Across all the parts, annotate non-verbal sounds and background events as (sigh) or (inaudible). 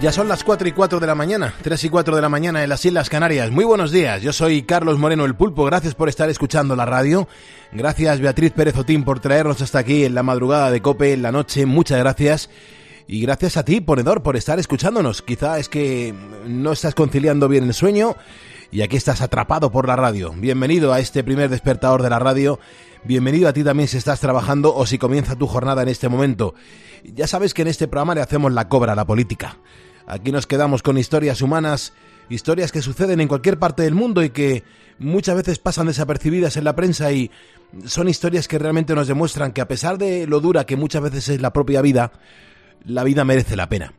Ya son las 4 y 4 de la mañana, 3 y 4 de la mañana en las Islas Canarias. Muy buenos días, yo soy Carlos Moreno el Pulpo, gracias por estar escuchando la radio. Gracias Beatriz Pérez Otín por traernos hasta aquí en la madrugada de Cope, en la noche, muchas gracias. Y gracias a ti, ponedor, por estar escuchándonos. Quizá es que no estás conciliando bien el sueño y aquí estás atrapado por la radio. Bienvenido a este primer despertador de la radio. Bienvenido a ti también si estás trabajando o si comienza tu jornada en este momento. Ya sabes que en este programa le hacemos la cobra a la política. Aquí nos quedamos con historias humanas, historias que suceden en cualquier parte del mundo y que muchas veces pasan desapercibidas en la prensa y son historias que realmente nos demuestran que a pesar de lo dura que muchas veces es la propia vida, la vida merece la pena.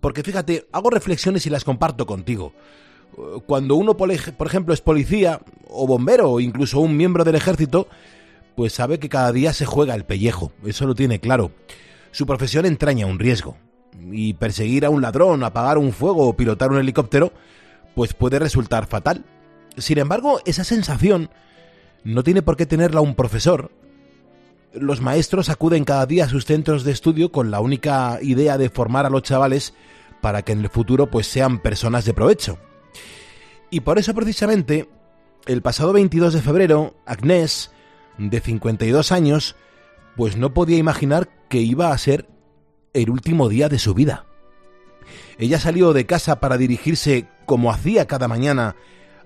Porque fíjate, hago reflexiones y las comparto contigo. Cuando uno, por ejemplo, es policía o bombero o incluso un miembro del ejército, pues sabe que cada día se juega el pellejo, eso lo tiene claro. Su profesión entraña un riesgo y perseguir a un ladrón, apagar un fuego o pilotar un helicóptero, pues puede resultar fatal. Sin embargo, esa sensación no tiene por qué tenerla un profesor. Los maestros acuden cada día a sus centros de estudio con la única idea de formar a los chavales para que en el futuro pues sean personas de provecho. Y por eso precisamente, el pasado 22 de febrero, Agnès, de 52 años, pues no podía imaginar que iba a ser el último día de su vida. Ella salió de casa para dirigirse, como hacía cada mañana,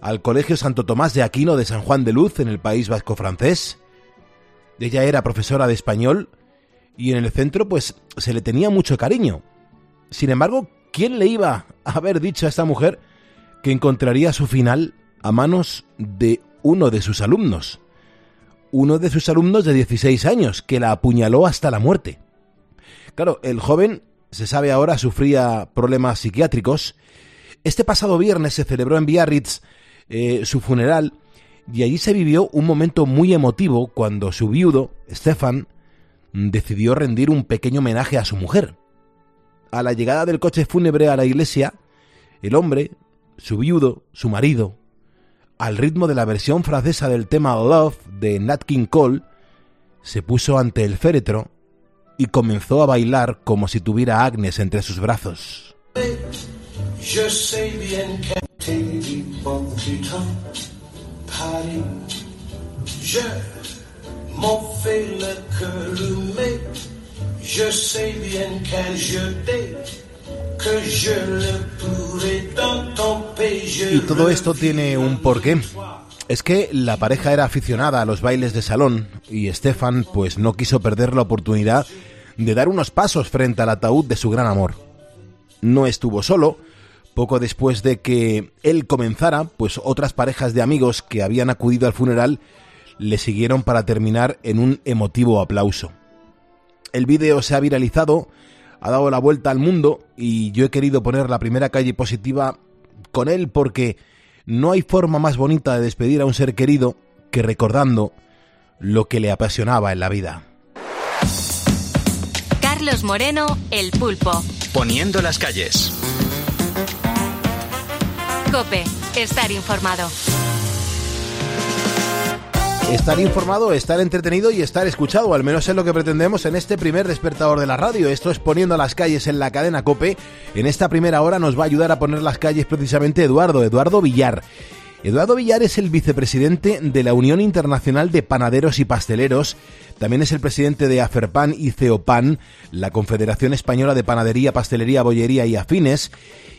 al Colegio Santo Tomás de Aquino de San Juan de Luz, en el País Vasco francés. Ella era profesora de español y en el centro pues se le tenía mucho cariño. Sin embargo, ¿quién le iba a haber dicho a esta mujer que encontraría su final a manos de uno de sus alumnos? Uno de sus alumnos de 16 años, que la apuñaló hasta la muerte. Claro, el joven, se sabe ahora, sufría problemas psiquiátricos. Este pasado viernes se celebró en Biarritz eh, su funeral y allí se vivió un momento muy emotivo cuando su viudo, Stefan, decidió rendir un pequeño homenaje a su mujer. A la llegada del coche fúnebre a la iglesia, el hombre, su viudo, su marido, al ritmo de la versión francesa del tema Love de Nat King Cole, se puso ante el féretro y comenzó a bailar como si tuviera a Agnes entre sus brazos. Y todo esto tiene un porqué. Es que la pareja era aficionada a los bailes de salón y Stefan pues no quiso perder la oportunidad de dar unos pasos frente al ataúd de su gran amor. No estuvo solo, poco después de que él comenzara, pues otras parejas de amigos que habían acudido al funeral le siguieron para terminar en un emotivo aplauso. El vídeo se ha viralizado, ha dado la vuelta al mundo y yo he querido poner la primera calle positiva con él porque no hay forma más bonita de despedir a un ser querido que recordando lo que le apasionaba en la vida. Carlos Moreno, El Pulpo. Poniendo las calles. Cope, estar informado. Estar informado, estar entretenido y estar escuchado, al menos es lo que pretendemos en este primer despertador de la radio. Esto es poniendo las calles en la cadena Cope. En esta primera hora nos va a ayudar a poner las calles precisamente Eduardo, Eduardo Villar. Eduardo Villar es el vicepresidente de la Unión Internacional de Panaderos y Pasteleros. También es el presidente de Aferpan y Ceopan, la Confederación Española de Panadería, Pastelería, Bollería y Afines.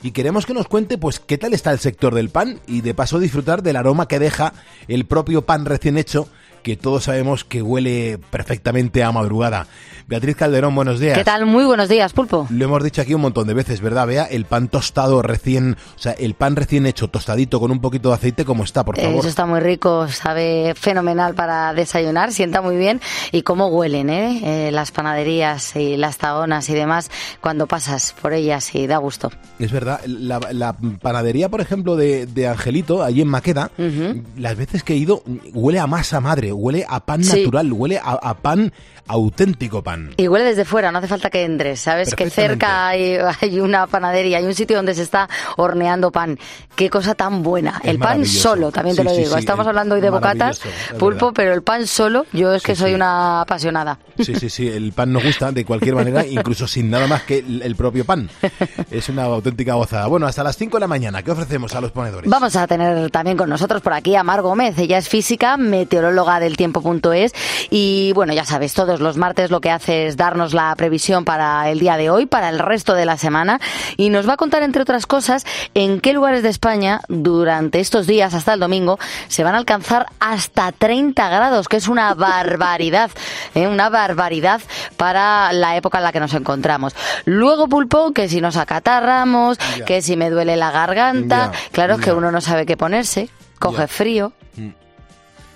Y queremos que nos cuente, pues, qué tal está el sector del pan y de paso disfrutar del aroma que deja el propio pan recién hecho que todos sabemos que huele perfectamente a madrugada. Beatriz Calderón, buenos días. ¿Qué tal? Muy buenos días, Pulpo. Lo hemos dicho aquí un montón de veces, ¿verdad? Vea, el pan tostado recién, o sea, el pan recién hecho, tostadito con un poquito de aceite, ¿cómo está, por favor? Eso está muy rico, sabe fenomenal para desayunar, sienta muy bien. Y cómo huelen, ¿eh? eh las panaderías y las taonas y demás cuando pasas por ellas y da gusto. Es verdad, la, panadería, por ejemplo, de, Angelito, allí en Maqueda, las veces que he ido, huele a masa madre huele a pan natural, huele a, pan auténtico pan. Y huele desde fuera, no hace falta que entres. Sabes que cerca hay, una panadería, hay un sitio donde se está horneando pan. Qué cosa tan buena. el pan solo, también te lo digo. Estamos hablando hoy de bocatas, pulpo, pero el pan solo, yo es que soy una apasionada. Sí, sí, sí, el pan nos gusta de cualquier manera, (laughs) incluso sin nada más que el, propio pan. Es una auténtica gozada. Bueno, hasta las 5 de la mañana, ¿qué ofrecemos a los ponedores? Vamos a tener también con nosotros por aquí a Mar Gómez. Ella es física, meteoróloga del tiempo.es y bueno, ya sabes, todos los martes lo que hace es darnos la previsión para el día de hoy, para el resto de la semana y nos va a contar, entre otras cosas, en qué lugares de España durante estos días hasta el domingo se van a alcanzar hasta 30 grados, que es una (laughs) barbaridad, ¿eh? una barbaridad para la época en la que nos encontramos. Luego, Pulpo, que si nos acatarramos, que si me duele la garganta, claro que uno no sabe qué ponerse, coge frío.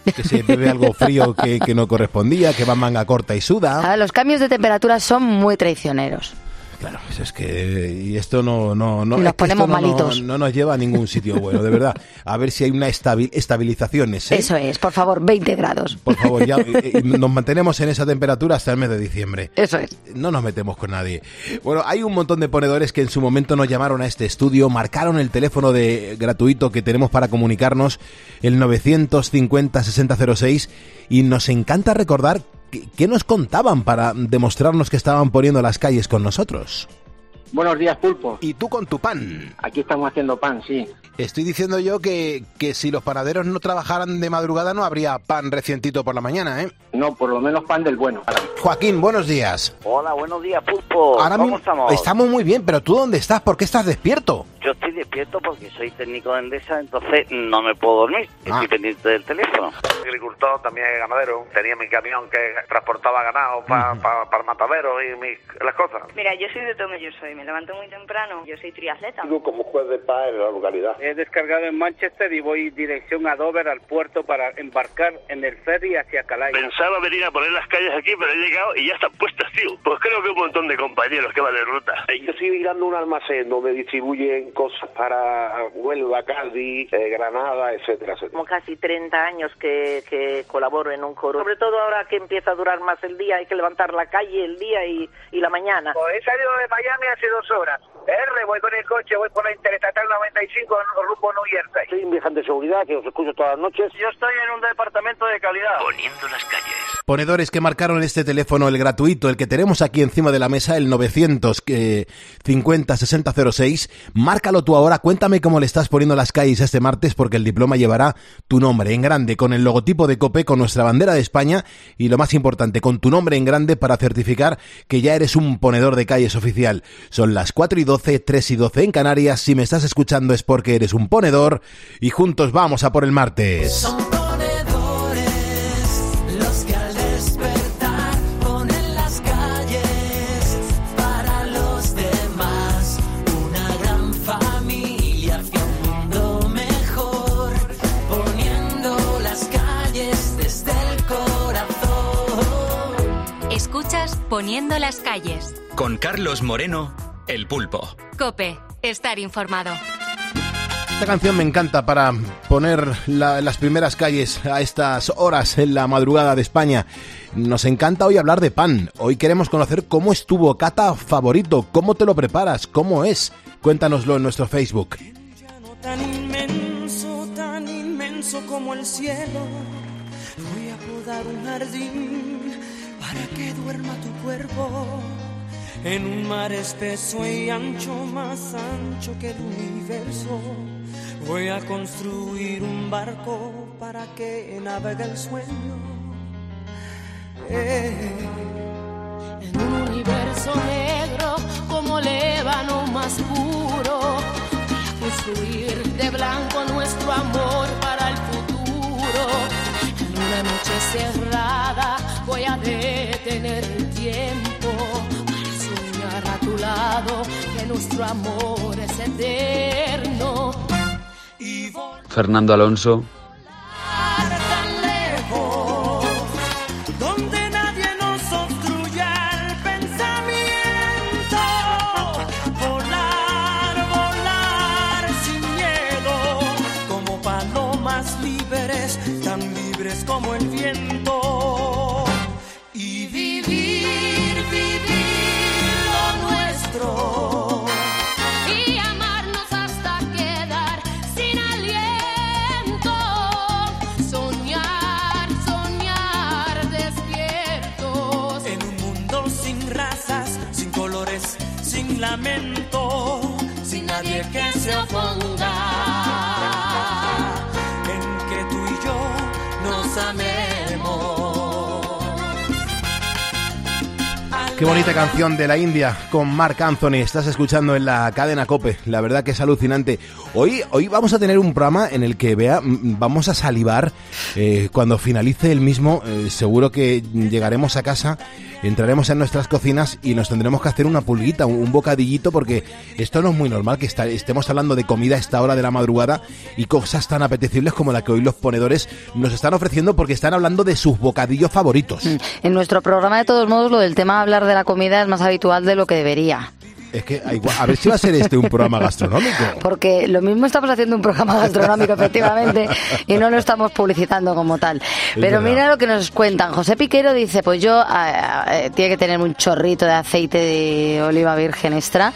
Que se bebe algo frío que, no correspondía, que va manga corta y suda. los cambios de temperatura son muy traicioneros. Claro, pues es que y esto no no no, nos ponemos malitos. No, nos lleva a ningún sitio bueno, de verdad. A ver si hay una estabilización. ¿eh? Eso es, por favor, 20 grados. Por favor, ya eh, eh, nos mantenemos en esa temperatura hasta el mes de diciembre. Eso es. No nos metemos con nadie. Bueno, hay un montón de ponedores que en su momento nos llamaron a este estudio, marcaron el teléfono de gratuito que tenemos para comunicarnos, el 950 6006 y nos encanta recordar ¿Qué, nos contaban para demostrarnos que estaban poniendo las calles con nosotros? Buenos días, Pulpo. ¿Y tú con tu pan? Aquí estamos haciendo pan, sí. Estoy diciendo yo que, que si los panaderos no trabajaran de madrugada no habría pan recientito por la mañana, ¿eh? No, por lo menos pan del bueno. Joaquín, buenos días. Hola, buenos días, Pulpo. ¿Cómo estamos? Estamos muy bien, pero ¿tú dónde estás? ¿Por qué estás despierto? Yo estoy despierto porque soy técnico de Endesa, entonces no me puedo dormir. Estoy ah. pendiente del teléfono. Agricultor, también ganadero. Tenía mi camión que transportaba ganado para pa, mataderos y las cosas. Mira, yo soy de Tome, yo soy. Me levanto muy temprano. Yo soy triatleta. Vivo como juez de paz en la localidad. He descargado en Manchester y voy dirección a Dover, al puerto, para embarcar en el ferry hacia Calais. Pensaba venir a poner las calles aquí, pero he llegado y ya están puestas, tío. Pues creo que un montón de compañeros que van de ruta. Yo estoy mirando un almacén donde distribuyen cosas para Huelva, Cádiz, eh, Granada, etcétera, etcétera. Como casi 30 años que, que, colaboro en un coro. Sobre todo ahora que empieza a durar más el día, hay que levantar la calle el día y, y la mañana. Pues he salido de Miami hace dos horas. R, voy con el coche, voy por la Interestatal 95 en rumbo New Jersey. Soy un viajante de seguridad que os escucho todas las noches. Yo estoy en un departamento de calidad. Poniendo las calles. Ponedores que marcaron este teléfono, el gratuito, el que tenemos aquí encima de la mesa, el 950 6006. Márcalo tú ahora, cuéntame cómo le estás poniendo las calles este martes, porque el diploma llevará tu nombre en grande, con el logotipo de COPE, con nuestra bandera de España y lo más importante, con tu nombre en grande para certificar que ya eres un ponedor de calles oficial. Son las 4 y 12, 3 y 12 en Canarias. Si me estás escuchando es porque eres un ponedor y juntos vamos a por el martes. Poniendo las calles. Con Carlos Moreno, El Pulpo. Cope, estar informado. Esta canción me encanta para poner las primeras calles a estas horas en la madrugada de España. Nos encanta hoy hablar de pan. Hoy queremos conocer cómo es tu bocata favorito, cómo te lo preparas, cómo es. Cuéntanoslo en nuestro Facebook. Tan inmenso, tan inmenso como el cielo. Voy a podar un jardín para que duerma tu cuerpo en un mar espeso y ancho, más ancho que el universo. Voy a construir un barco para que navegue el sueño. Eh. En un universo negro como el ébano más puro, construir de blanco nuestro amor para el futuro. Una noche cerrada voy a detener el tiempo para soñar a tu lado que nuestro amor es eterno. Fernando Alonso. Lamento, sin nadie que se oponga. En que tú y yo nos amemos. Qué bonita canción de la India con Mark Anthony. Estás escuchando en la cadena Cope. La verdad que es alucinante. Hoy, hoy vamos a tener un programa en el que vea, mm, vamos a salivar. eh, cuando finalice el mismo, eh, seguro que llegaremos a casa, entraremos en nuestras cocinas y nos tendremos que hacer una pulguita, un, bocadillito, porque esto no es muy normal que estemos hablando de comida a esta hora de la madrugada y cosas tan apetecibles como la que hoy los ponedores nos están ofreciendo porque están hablando de sus bocadillos favoritos. En nuestro programa, de todos modos, lo del tema hablar de la comida es más habitual de lo que debería. Es que, a igual- a ver si va a ser este un programa gastronómico. Porque lo mismo estamos haciendo un programa gastronómico, efectivamente, y no lo estamos publicitando como tal. Pero mira lo que nos cuentan. José Piquero dice, pues yo, ah, eh, tiene que tener un chorrito de aceite de oliva virgen extra,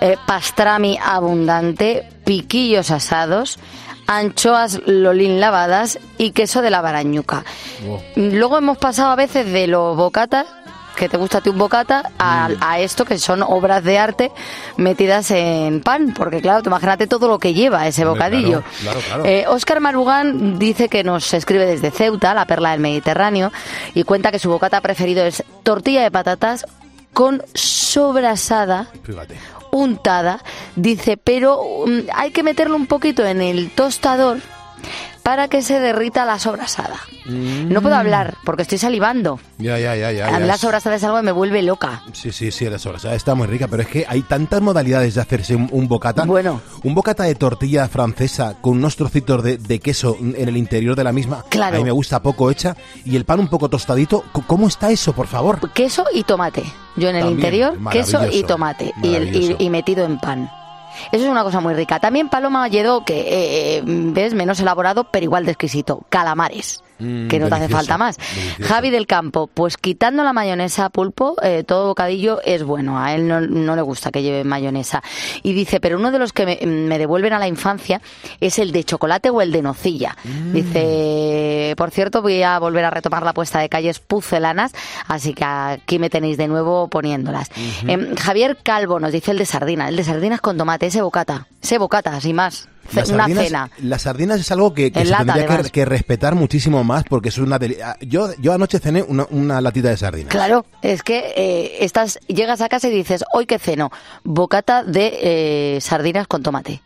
eh, pastrami abundante, piquillos asados, anchoas lolín lavadas y queso de la barañuca. Luego hemos pasado a veces de los bocatas, que te gusta a ti un bocata, a, Mm. a esto que son obras de arte metidas en pan, porque claro, imagínate todo lo que lleva ese bocadillo. claro, claro, claro. Eh, Óscar Marugán dice que nos escribe desde Ceuta, la perla del Mediterráneo, y cuenta que su bocata preferido es tortilla de patatas con sobrasada Fíjate. untada, dice, pero mm, hay que meterlo un poquito en el tostador para que se derrita la sobrasada. No puedo hablar porque estoy salivando. Ya, ya, ya, ya. es- sobrasada es algo que me vuelve loca. Sí, sí, sí, la sobrasada está muy rica, pero es que hay tantas modalidades de hacerse un, un bocata. Bueno. Un bocata de tortilla francesa con unos trocitos de, de queso en el interior de la misma. Claro. A mí me gusta poco hecha. Y el pan un poco tostadito. ¿Cómo está eso, por favor? Queso y tomate. Yo en el También, interior, queso y tomate. Y, el- y metido en pan. Eso es una cosa muy rica. También Paloma Lledó, que eh, eh, ves, menos elaborado, pero igual de exquisito. Calamares. Mm, que no te hace falta más. delicioso. Javi del Campo, pues quitando la mayonesa pulpo, eh, todo bocadillo es bueno. A él no, no le gusta que lleve mayonesa. Y dice, pero uno de los que me, me devuelven a la infancia es el de chocolate o el de nocilla. Mm. Dice, por cierto, voy a volver a retomar la puesta de calles pucelanas, así que aquí me tenéis de nuevo poniéndolas. Em, Javier Calvo nos dice el de sardina, el de sardinas con tomate, ese bocata, ese bocata, sin más. Las una sardinas- cena. Las sardinas es algo que, que se lata, tendría que, respetar muchísimo más porque es una deli- ah, yo yo anoche cené una, una latita de sardinas. Claro, es que eh, estás, llegas a casa y dices, hoy que ceno, bocata de eh, sardinas con tomate.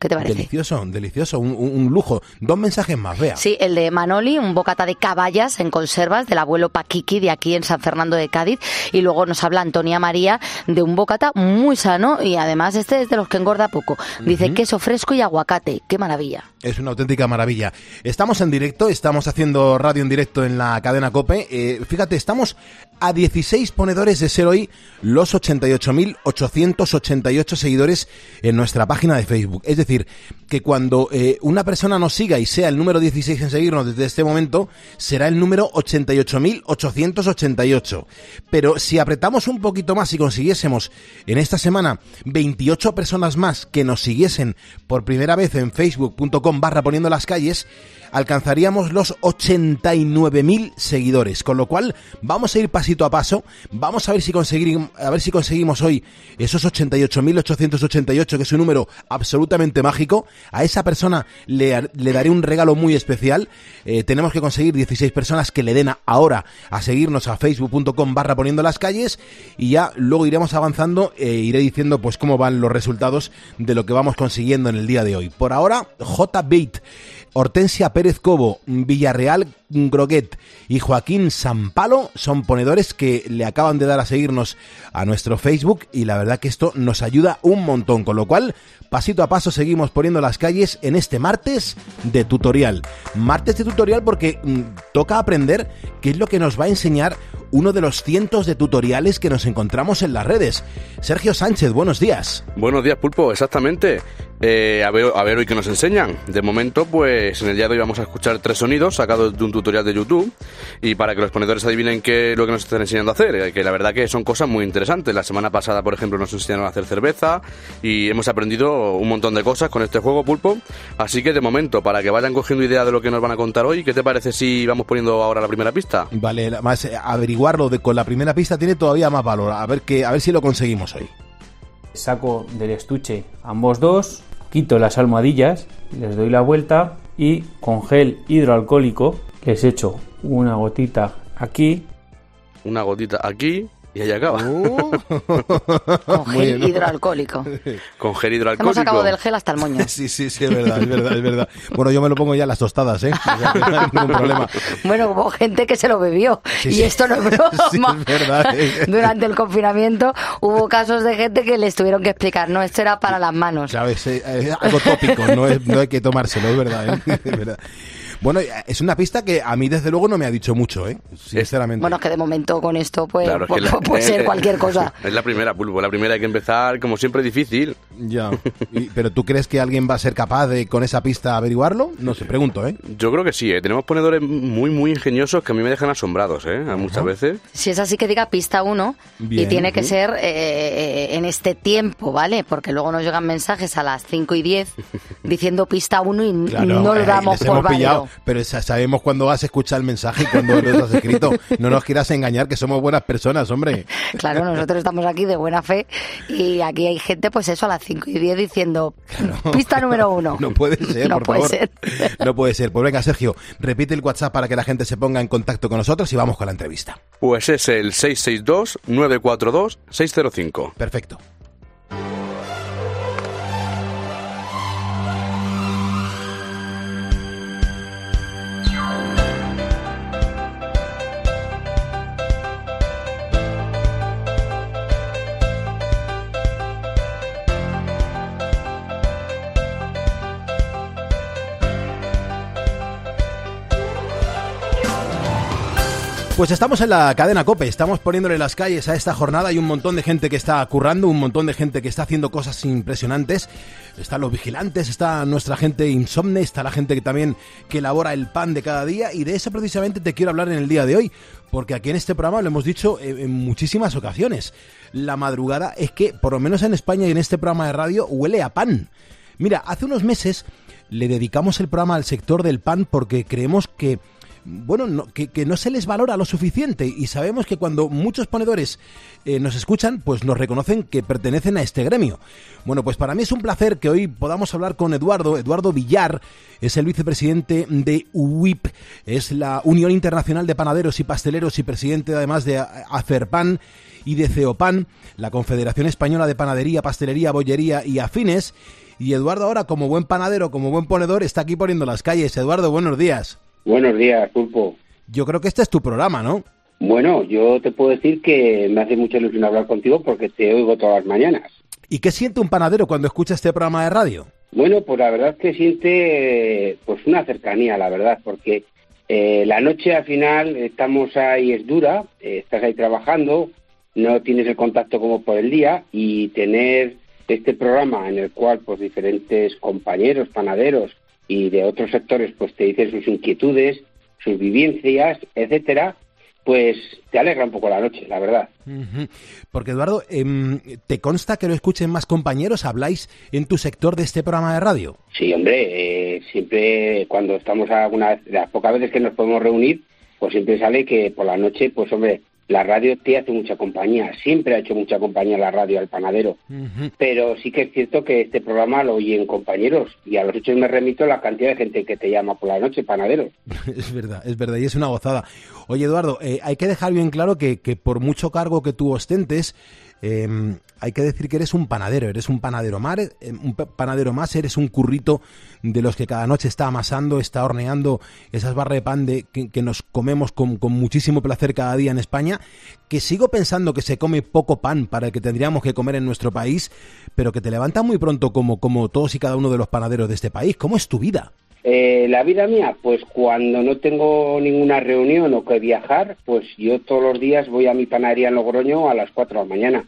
¿Qué te parece? Delicioso, delicioso, un, un- un lujo. Dos mensajes más, vea. Sí, el de Manoli, un bocata de caballas en conservas del abuelo Paquiqui de aquí en San Fernando de Cádiz. Y luego nos habla Antonia María de un bocata muy sano y además este es de los que engorda poco. Dice queso fresco y aguacate. ¡Qué maravilla! Es una auténtica maravilla. Estamos en directo, estamos haciendo radio en directo en la cadena Cope. Eh, fíjate, estamos a 16 ponedores de ser hoy los 88.888 seguidores en nuestra página de Facebook. Es decir, que cuando eh, una persona nos siga y sea el número 16 en seguirnos desde este momento, será el número 88.888. Pero si apretamos un poquito más y consiguiésemos en esta semana 28 personas más que nos siguiesen por primera vez en facebook.com barra poniendo las calles, alcanzaríamos los 89.000 seguidores. Con lo cual, vamos a ir pasito a paso. Vamos a ver si conseguimos, a ver si conseguimos hoy esos 88.888, que es un número absolutamente mágico. A esa persona le, le daré un regalo muy especial. Eh, tenemos que conseguir 16 personas que le den ahora a seguirnos a facebook.com barra poniendo las calles y ya luego iremos avanzando e iré diciendo pues cómo van los resultados de lo que vamos consiguiendo en el día de hoy. Por ahora, J. Hortensia Pérez Cobo, Villarreal Groguet y Joaquín Sampalo son ponedores que le acaban de dar a seguirnos a nuestro Facebook y la verdad que esto nos ayuda un montón, con lo cual pasito a paso seguimos poniendo las calles en este martes de tutorial. Martes de tutorial porque mm, toca aprender qué es lo que nos va a enseñar uno de los cientos de tutoriales que nos encontramos en las redes. Sergio Sánchez, buenos días. Buenos días, Pulpo, exactamente. Eh, a, ver, a ver hoy qué nos enseñan. De momento, pues en el día de hoy vamos a escuchar tres sonidos sacados de un tutorial de YouTube y para que los ponedores adivinen qué es lo que nos están enseñando a hacer, eh, que la verdad que son cosas muy interesantes. La semana pasada, por ejemplo, nos enseñaron a hacer cerveza y hemos aprendido un montón de cosas con este juego, Pulpo. Así que de momento, para que vayan cogiendo idea de lo que nos van a contar hoy, ¿qué te parece si vamos poniendo ahora la primera pista? Vale, más eh, averiguarlo de, con la primera pista tiene todavía más valor. A ver que, a ver si lo conseguimos hoy. saco del estuche ambos dos, quito las almohadillas, les doy la vuelta y con gel hidroalcohólico les echo una gotita aquí. Una gotita aquí y ahí acaba. (laughs) Con gel hidroalcohólico. Con gel hidroalcohólico. Hemos sacado del gel hasta el moño. (laughs) Sí, sí, sí, es verdad, es verdad, es verdad. Bueno, yo me lo pongo ya en las tostadas, ¿eh? O sea, que no hay ningún (laughs) problema. Bueno, hubo gente que se lo bebió. Sí, y sí. esto no es broma. Sí, es verdad. Durante el confinamiento hubo casos de gente que les tuvieron que explicar, no, esto era para las manos. ¿Sabes? Eh, Es algo tópico, no, es, no hay que tomárselo, es verdad, ¿eh? Es verdad. Bueno, es una pista que a mí desde luego no me ha dicho mucho, ¿eh? Sinceramente. Bueno, es que de momento con esto pues, Claro, es que pu- la- puede ser eh, cualquier (laughs) cosa. Es la primera, Pulpo. La primera hay que empezar, como siempre, difícil. Ya. (laughs) Y- ¿Pero tú crees que alguien va a ser capaz de con esa pista averiguarlo? No sé, pregunto, ¿eh? Yo creo que sí, ¿eh? Tenemos ponedores muy, muy ingeniosos que a mí me dejan asombrados, ¿eh? Muchas veces. Si es así que diga pista 1 y tiene que ser eh, en este tiempo, ¿vale? Porque luego nos llegan mensajes a las 5 y 10 (laughs) diciendo pista 1 y Claro, no lo eh, damos por válido. Pero sa- sabemos cuando has escuchado el mensaje y cuando lo has escrito. No nos quieras engañar, que somos buenas personas, hombre. (laughs) Claro, nosotros estamos aquí de buena fe y aquí hay gente, pues eso, a las 5 y 10 diciendo pista número 1. (laughs) No puede ser, No por puede favor. ser. (laughs) No puede ser. Pues venga, Sergio, repite el WhatsApp para que la gente se ponga en contacto con nosotros y vamos con la entrevista. Pues es el 662-942-605. Perfecto. Pues estamos en la cadena Cope, estamos poniéndole las calles a esta jornada. Hay un montón de gente que está currando, un montón de gente que está haciendo cosas impresionantes. Están los vigilantes, está nuestra gente insomne, está la gente que también que elabora el pan de cada día y de eso precisamente te quiero hablar en el día de hoy, porque aquí en este programa lo hemos dicho en, muchísimas ocasiones. La madrugada es que, por lo menos en España y en este programa de radio, huele a pan. Mira, hace unos meses le dedicamos el programa al sector del pan porque creemos que bueno, no- que, no se les valora lo suficiente y sabemos que cuando muchos ponedores eh, nos escuchan, pues nos reconocen que pertenecen a este gremio. Bueno, pues para mí es un placer que hoy podamos hablar con Eduardo, Eduardo Villar, es el vicepresidente de UIP, es la Unión Internacional de Panaderos y Pasteleros y presidente además de A- AFERPAN y de CEOPAN, la Confederación Española de Panadería, Pastelería, Bollería y Afines. Y Eduardo ahora, como buen panadero, como buen ponedor, está aquí poniendo las calles. Eduardo, buenos días. Buenos días, Pulpo. Yo creo que este es tu programa, ¿no? Bueno, yo te puedo decir que me hace mucha ilusión hablar contigo porque te oigo todas las mañanas. ¿Y qué siente un panadero cuando escucha este programa de radio? Bueno, pues la verdad es que siente pues una cercanía, la verdad, porque eh, la noche al final estamos ahí, es dura, eh, estás ahí trabajando, no tienes el contacto como por el día y tener este programa en el cual pues diferentes compañeros panaderos y de otros sectores pues te dicen sus inquietudes, sus vivencias, etcétera, pues te alegra un poco la noche, la verdad. Porque Eduardo, em, ¿te consta que lo escuchen más compañeros? ¿Habláis en tu sector de este programa de radio? Sí, hombre, eh, siempre cuando estamos alguna vez, las pocas veces que nos podemos reunir, pues siempre sale que por la noche, pues hombre, la radio te hace mucha compañía, siempre ha hecho mucha compañía la radio al panadero, pero sí que es cierto que este programa lo oyen compañeros y a los hechos me remito la cantidad de gente que te llama por la noche, panaderos. (laughs) Es verdad, es verdad, y es una gozada. Oye, Eduardo, eh, hay que dejar bien claro que, que por mucho cargo que tú ostentes, eh, hay que decir que eres un panadero, eres un panadero más, eh, un pa- panadero más, eres un currito de los que cada noche está amasando, está horneando esas barras de pan de, que, nos comemos con, muchísimo placer cada día en España, que sigo pensando que se come poco pan para el que tendríamos que comer en nuestro país, pero que te levanta muy pronto como, como todos y cada uno de los panaderos de este país. ¿Cómo es tu vida? Eh, la vida mía, pues cuando no tengo ninguna reunión o que viajar, pues yo todos los días voy a mi panadería en Logroño a las 4 de la mañana.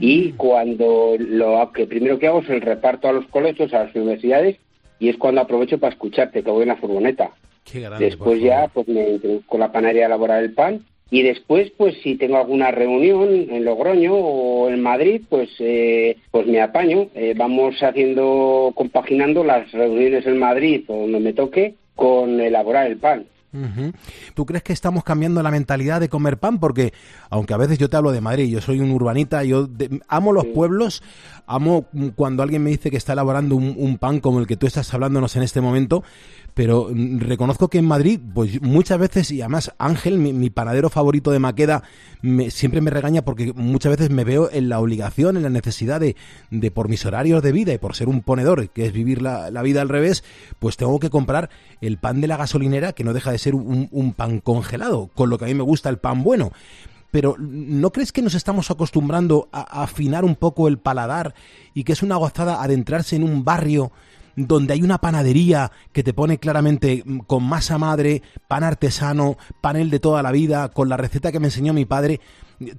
Y cuando lo que primero que hago es el reparto a los colegios, a las universidades, y es cuando aprovecho para escucharte, que voy en la furgoneta. Qué grande, Después ya pues me introduzco la panadería a elaborar el pan y después pues si tengo alguna reunión en Logroño o en Madrid pues eh, pues me apaño. Eh, vamos haciendo compaginando las reuniones en Madrid o donde me toque con elaborar el pan. ¿Tú crees que estamos cambiando la mentalidad de comer pan? Porque, aunque a veces yo te hablo de Madrid, yo soy un urbanita, yo de- amo los pueblos, amo cuando alguien me dice que está elaborando un, pan como el que tú estás hablándonos en este momento, pero mm, reconozco que en Madrid, pues muchas veces, y además Ángel, mi, mi panadero favorito de Maqueda, me- siempre me regaña porque muchas veces me veo en la obligación, en la necesidad de, de por mis horarios de vida y por ser un ponedor, que es vivir la, vida al revés, pues tengo que comprar el pan de la gasolinera, que no deja de ser un pan congelado, con lo que a mí me gusta el pan bueno. Pero ¿no crees que nos estamos acostumbrando a, afinar un poco el paladar y que es una gozada adentrarse en un barrio donde hay una panadería que te pone claramente mm, con masa madre, pan artesano, panel de toda la vida, con la receta que me enseñó mi padre?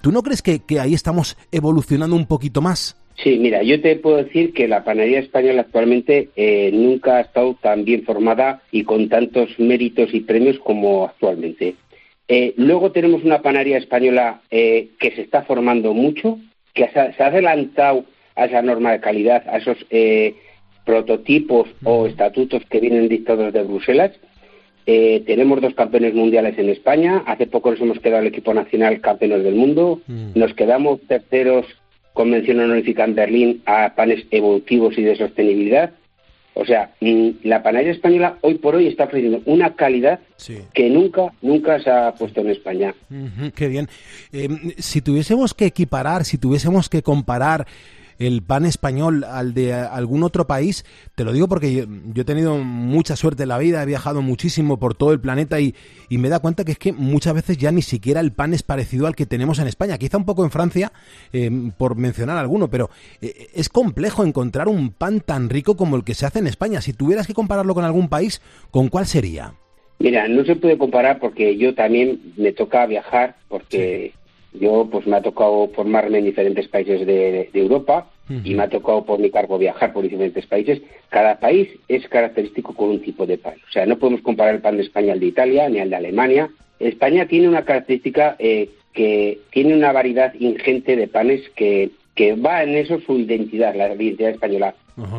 ¿Tú no crees que, que ahí estamos evolucionando un poquito más? Sí, mira, yo te puedo decir que la panadería española actualmente eh, nunca ha estado tan bien formada y con tantos méritos y premios como actualmente. Eh, luego tenemos una panadería española eh, que se está formando mucho, que se, se ha adelantado a esa norma de calidad, a esos eh, prototipos o estatutos que vienen dictados de Bruselas. Eh, tenemos dos campeones mundiales en España. Hace poco nos hemos quedado el equipo nacional campeones del mundo. Nos quedamos terceros con mención honorífica en Berlín a panes evolutivos y de sostenibilidad. O sea, mm, la panadería española hoy por hoy está ofreciendo una calidad que nunca, nunca se ha puesto en España. Qué bien. Eh, si tuviésemos que equiparar, si tuviésemos que comparar el pan español al de algún otro país, te lo digo porque yo, yo he tenido mucha suerte en la vida, he viajado muchísimo por todo el planeta y, y me da cuenta que es que muchas veces ya ni siquiera el pan es parecido al que tenemos en España, quizá un poco en Francia, eh, por mencionar alguno, pero eh, es complejo encontrar un pan tan rico como el que se hace en España. Si tuvieras que compararlo con algún país, ¿con cuál sería? Mira, no se puede comparar porque yo también me toca viajar, porque yo pues me ha tocado formarme en diferentes países de, de Europa y me ha tocado por mi cargo viajar por diferentes países. Cada país es característico con un tipo de pan. O sea, no podemos comparar el pan de España al de Italia ni al de Alemania. España tiene una característica eh, que tiene una variedad ingente de panes que, que va en eso su identidad, la identidad española.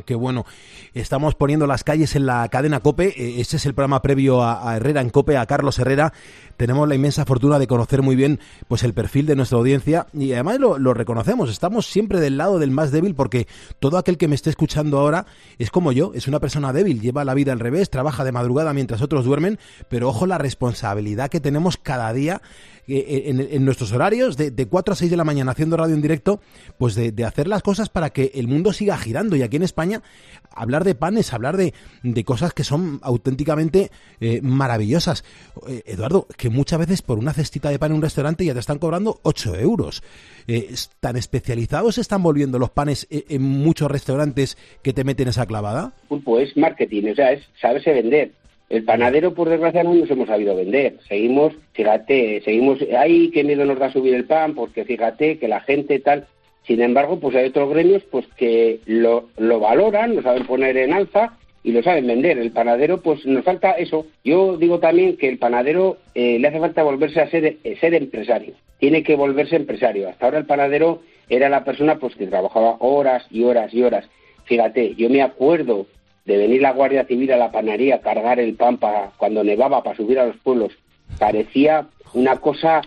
Qué bueno. Estamos poniendo las calles en la cadena Cope. Eh, Este es el programa previo a, Herrera en Cope, a Carlos Herrera. Tenemos la inmensa fortuna de conocer muy bien pues el perfil de nuestra audiencia y además lo, lo reconocemos. Estamos siempre del lado del más débil porque todo aquel que me esté escuchando ahora es como yo, es una persona débil, lleva la vida al revés, trabaja de madrugada mientras otros duermen, pero ojo la responsabilidad que tenemos cada día en, en nuestros horarios de, de 4 a 6 de la mañana haciendo radio en directo, pues de, hacer las cosas para que el mundo siga girando. Y aquí en España, hablar de panes, hablar de, de cosas que son auténticamente eh, maravillosas. Eh, Eduardo, que muchas veces por una cestita de pan en un restaurante ya te están cobrando 8 euros. Eh, ¿Tan especializados están volviendo los panes eh, en muchos restaurantes que te meten esa clavada? pulpo es marketing, o sea, es saberse vender. El panadero, por desgracia, no nos hemos sabido vender. Seguimos, fíjate, seguimos, ay, qué miedo nos da subir el pan, porque fíjate que la gente tal. Sin embargo, pues hay otros gremios pues que lo, lo valoran, lo saben poner en alza y lo saben vender. El panadero, pues nos falta eso. Yo digo también que el panadero eh, le hace falta volverse a ser, eh, ser empresario. Tiene que volverse empresario. Hasta ahora el panadero era la persona pues que trabajaba horas y horas y horas. Fíjate, yo me acuerdo de venir la Guardia Civil a la panadería a cargar el pan para cuando nevaba para subir a los pueblos. Parecía una cosa,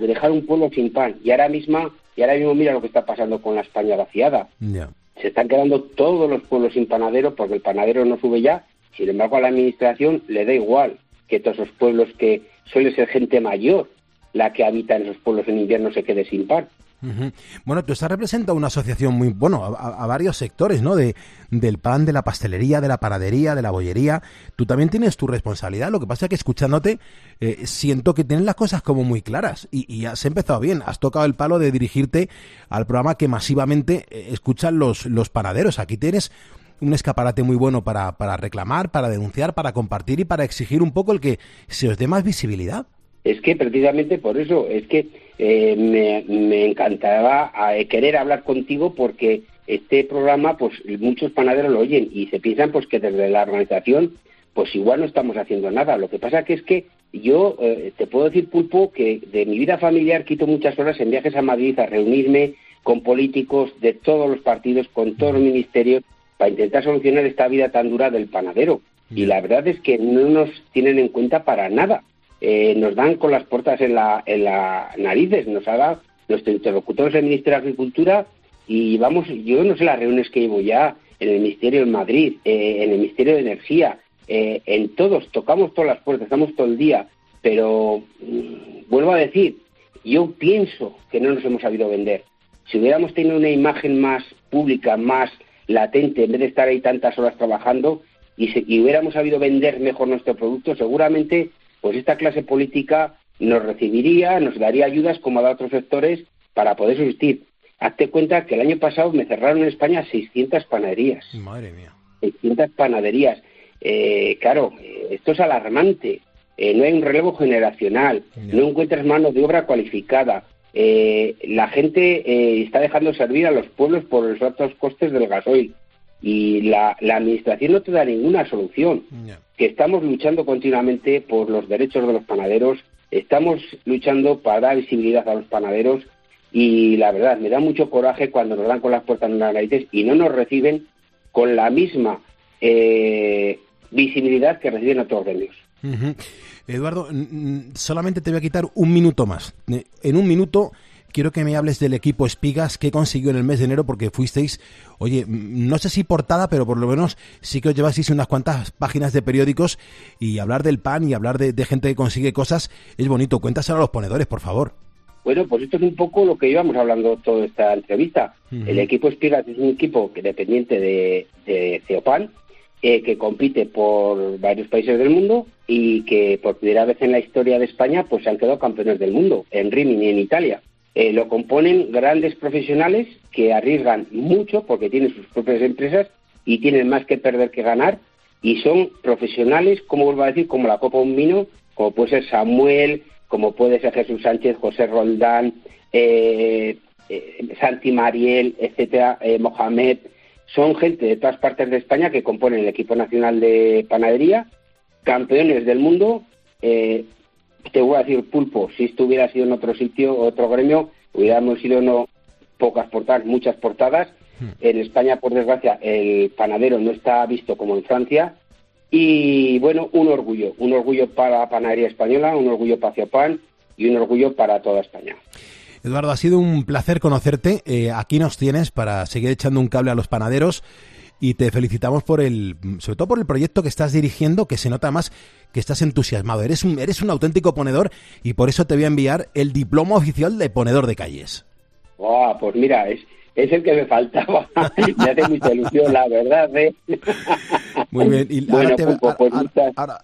dejar un pueblo sin pan. Y ahora misma, y ahora mismo mira lo que está pasando con la España vaciada. Se están quedando todos los pueblos sin panadero porque el panadero no sube ya. Sin embargo, a la administración le da igual que todos esos pueblos que suele ser gente mayor la que habita en esos pueblos en invierno se quede sin pan. Bueno, tú estás representando una asociación muy, bueno, a varios sectores, ¿no? De, del pan, de la pastelería, de la panadería, de la bollería. Tú también tienes tu responsabilidad. Lo que pasa es que escuchándote, eh, siento que tienes las cosas como muy claras y, y has empezado bien. Has tocado el palo de dirigirte al programa que masivamente eh, escuchan los, los panaderos. Aquí tienes un escaparate muy bueno para, para reclamar, para denunciar, para compartir y para exigir un poco el que se os dé más visibilidad. Es que precisamente por eso, es que eh, me, me encantaba eh, querer hablar contigo porque este programa, pues muchos panaderos lo oyen y se piensan pues que desde la organización, pues igual no estamos haciendo nada. Lo que pasa que es que yo eh, te puedo decir, Pulpo, que de mi vida familiar quito muchas horas en viajes a Madrid a reunirme con políticos de todos los partidos, con todos los ministerios, para intentar solucionar esta vida tan dura del panadero. Y la verdad es que no nos tienen en cuenta para nada. Eh, nos dan con las puertas en la, en la narices, nos ha dado nuestro interlocutor del Ministerio de Agricultura y vamos, yo no sé las reuniones que llevo ya en el Ministerio de Madrid, eh, en el Ministerio de Energía, eh, en todos, tocamos todas las puertas, estamos todo el día, pero mm, vuelvo a decir, yo pienso que no nos hemos sabido vender. Si hubiéramos tenido una imagen más pública, más latente, en vez de estar ahí tantas horas trabajando, y, si hubiéramos sabido vender mejor nuestro producto, seguramente pues esta clase política nos recibiría, nos daría ayudas como dado otros sectores para poder subsistir. Hazte cuenta que el año pasado me cerraron en España 600 panaderías. Madre mía. 600 panaderías. Eh, claro, eh, esto es alarmante. Eh, no hay un relevo generacional, no encuentras mano de obra cualificada. la gente está dejando servir a los pueblos por los altos costes del gasoil y la, administración no te da ninguna solución. Que estamos luchando continuamente por los derechos de los panaderos, estamos luchando para dar visibilidad a los panaderos y la verdad me da mucho coraje cuando nos dan con las puertas en las narices y no nos reciben con la misma eh, visibilidad que reciben otros gremios. Eduardo, solamente te voy a quitar un minuto más. En un minuto quiero que me hables del equipo Espigas que consiguió en el mes de enero porque fuisteis, oye, no sé si portada, pero por lo menos sí que os llevasteis unas cuantas páginas de periódicos y hablar del pan y hablar de, gente que consigue cosas es bonito. Cuéntaselo a los ponedores, por favor. Bueno, pues esto es un poco lo que íbamos hablando toda esta entrevista. El equipo Espigas es un equipo que dependiente de, de Ceopan, eh, que compite por varios países del mundo y que por primera vez en la historia de España pues se han quedado campeones del mundo en Rimini en Italia. Eh, lo componen grandes profesionales que arriesgan mucho porque tienen sus propias empresas y tienen más que perder que ganar. Y son profesionales, como vuelvo a decir, como la Copa Un Vino, como puede ser Samuel, como puede ser Jesús Sánchez, José Roldán, eh, eh, Santi Mariel, etcétera, Mohamed, son gente de todas partes de España que componen el equipo nacional de panadería, campeones del mundo, te voy a decir pulpo, si esto hubiera sido en otro sitio, otro gremio, hubiéramos sido no pocas portadas, muchas portadas. Hmm. En España, por desgracia, el panadero no está visto como en Francia. Y bueno, un orgullo, un orgullo para la panadería española, un orgullo para Ciopan y un orgullo para toda España. Eduardo, ha sido un placer conocerte. Eh, aquí nos tienes para seguir echando un cable a los panaderos y te felicitamos por el, sobre todo por el proyecto que estás dirigiendo, que se nota más que estás entusiasmado. Eres un, eres un auténtico ponedor y por eso te voy a enviar el diploma oficial de ponedor de calles. Oh, pues mira, es, es el que me faltaba. (laughs) me hace mucha ilusión, la verdad. ¿eh? Muy bien. Y ahora, te, pues, pues,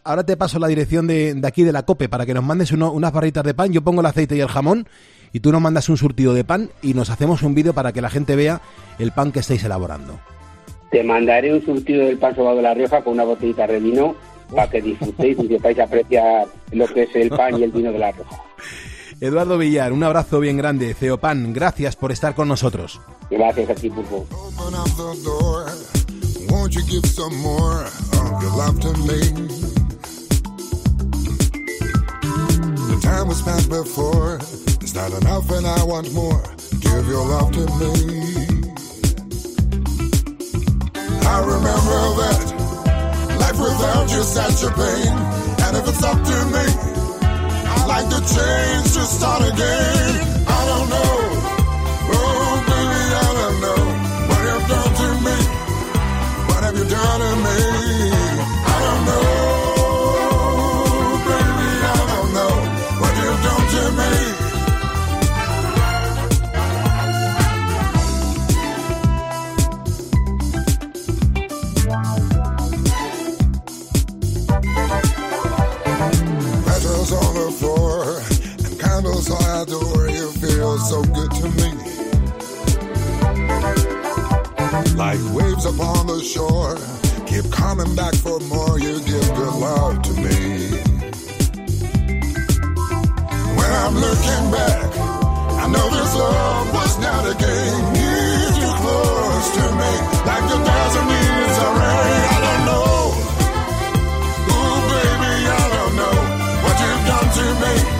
ahora, te, paso la dirección de, de, aquí de la COPE para que nos mandes unas barritas de pan. Yo pongo el aceite y el jamón y tú nos mandas un surtido de pan y nos hacemos un vídeo para que la gente vea el pan que estáis elaborando. Te mandaré un surtido del pan sobado de La Rioja con una botellita de vino para que disfrutéis y sepáis apreciar lo que es el pan y el vino de La Rioja. Eduardo Villar, un abrazo bien grande. Ceopan, gracias por estar con nosotros. Gracias a ti, Pulpo. I remember that life without you such a pain. And if it's up to me, I'd like to change to start again. I don't know, so good to me. Like waves upon the shore, keep coming back for more. You give good love to me. When I'm looking back, I know this love was not a game. Need you close to me, like the desert needs a rain. I don't know. Ooh, baby, I don't know what you've done to me.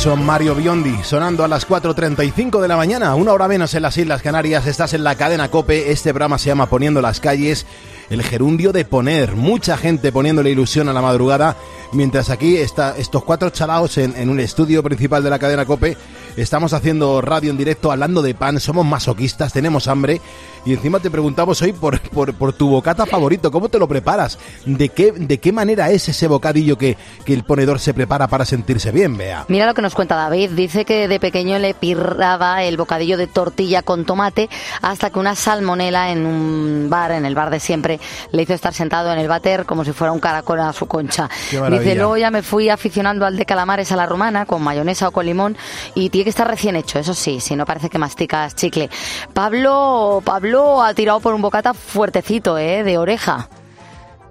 Maravilloso Mario Biondi, sonando a las 4.35 de la mañana, una hora menos en las Islas Canarias, estás en la cadena Cope, este programa se llama Poniendo las calles, el gerundio de poner, mucha gente poniéndole ilusión a la madrugada, mientras aquí está estos cuatro chalaos en, en un estudio principal de la cadena Cope, estamos haciendo radio en directo, hablando de pan, somos masoquistas, tenemos hambre, y encima te preguntamos hoy por, por, por tu bocata favorito, ¿cómo te lo preparas? ¿De qué, de qué manera es ese bocadillo que, que el ponedor se prepara para sentirse bien, vea? Mira lo que nos cuenta David. Dice que de pequeño le pirraba el bocadillo de tortilla con tomate hasta que una salmonela en un bar, en el bar de siempre, le hizo estar sentado en el váter como si fuera un caracol a su concha. Dice, luego ya me fui aficionando al de calamares a la romana con mayonesa o con limón y tiene que estar recién hecho, eso sí, si no parece que masticas chicle. Pablo, Pablo ha tirado por un bocata fuertecito, ¿eh? De oreja.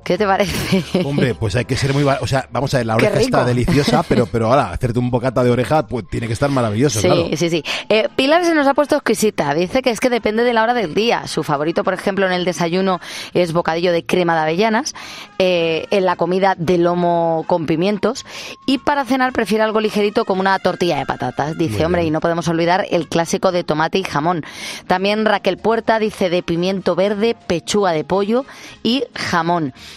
¿Qué te parece? Hombre, pues hay que ser muy... O sea, vamos a ver, la oreja está deliciosa, (laughs) pero, pero ahora, hacerte un bocata de oreja, pues tiene que estar maravilloso, Sí, claro. sí, sí. Eh, Pilar se nos ha puesto exquisita. Dice que es que depende de la hora del día. Su favorito, por ejemplo, en el desayuno es bocadillo de crema de avellanas, eh, en la comida de lomo con pimientos y para cenar prefiere algo ligerito como una tortilla de patatas. Dice, hombre, y no podemos olvidar el clásico de tomate y jamón. También Raquel Puerta dice de pimiento verde, pechuga de pollo y jamón.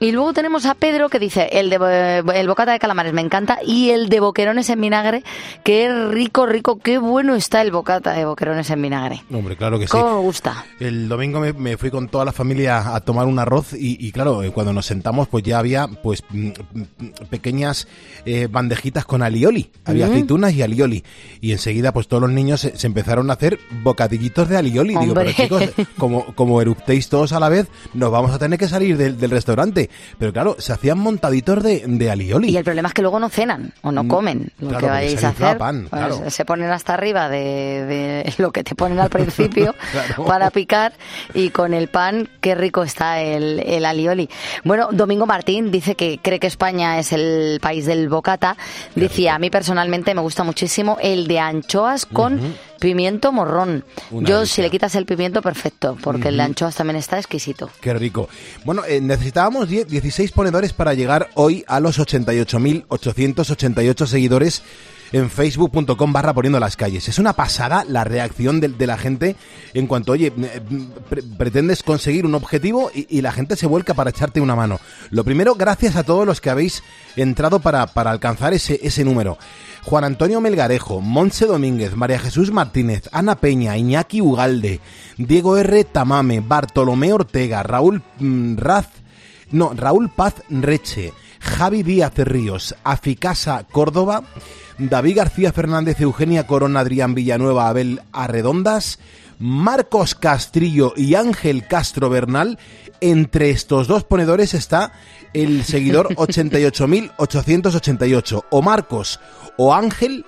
Y luego tenemos a Pedro que dice el de el bocata de calamares me encanta y el de boquerones en vinagre, que es rico, rico, qué bueno está el bocata de boquerones en vinagre. Hombre, claro que sí. ¿Cómo me gusta? El domingo me, me fui con toda la familia a tomar un arroz y, y claro, eh, cuando nos sentamos pues ya había pues mm, mm, pequeñas eh, bandejitas con alioli. Había Mm. aceitunas y alioli. Y enseguida pues todos los niños se, se empezaron a hacer bocadillitos de alioli. Digo, pero chicos, como, como eruptéis todos a la vez, nos vamos a tener que salir del, del restaurante. Pero claro, se hacían montaditos de, de alioli. Y el problema es que luego no cenan o no Mm, comen lo claro, que vais a hacer. pan, pues. Se ponen hasta arriba de, de (laughs) lo que te ponen al principio (laughs) Claro. para picar y con el pan, qué rico está el, el alioli. Bueno, Domingo Martín dice que cree que España es el país del bocata. Decía, a mí personalmente me gusta muchísimo el de anchoas con pimiento morrón. Una Yo, si le quitas el pimiento, perfecto, porque el de anchoas también está exquisito. Qué rico. Bueno, eh, necesitábamos 10 16 ponedores para llegar hoy a los 88.888 seguidores en facebook.com barra poniendo las calles. Es una pasada la reacción de, la gente en cuanto, oye, eh, pre- pretendes conseguir un objetivo y, la gente se vuelca para echarte una mano. Lo primero, gracias a todos los que habéis entrado para, para alcanzar ese, ese número. Juan Antonio Melgarejo, Monse Domínguez, María Jesús Martínez, Ana Peña, Iñaki Ugalde, Diego R. Tamame, Bartolomé Ortega, Raúl mm, no, Raúl Paz Reche, Javi Díaz Ríos, Aficasa Córdoba, David García Fernández, Eugenia Corona, Adrián Villanueva, Abel Arredondas, Marcos Castrillo y Ángel Castro Bernal. Entre estos dos ponedores está el seguidor (laughs) 88.888. O Marcos o Ángel,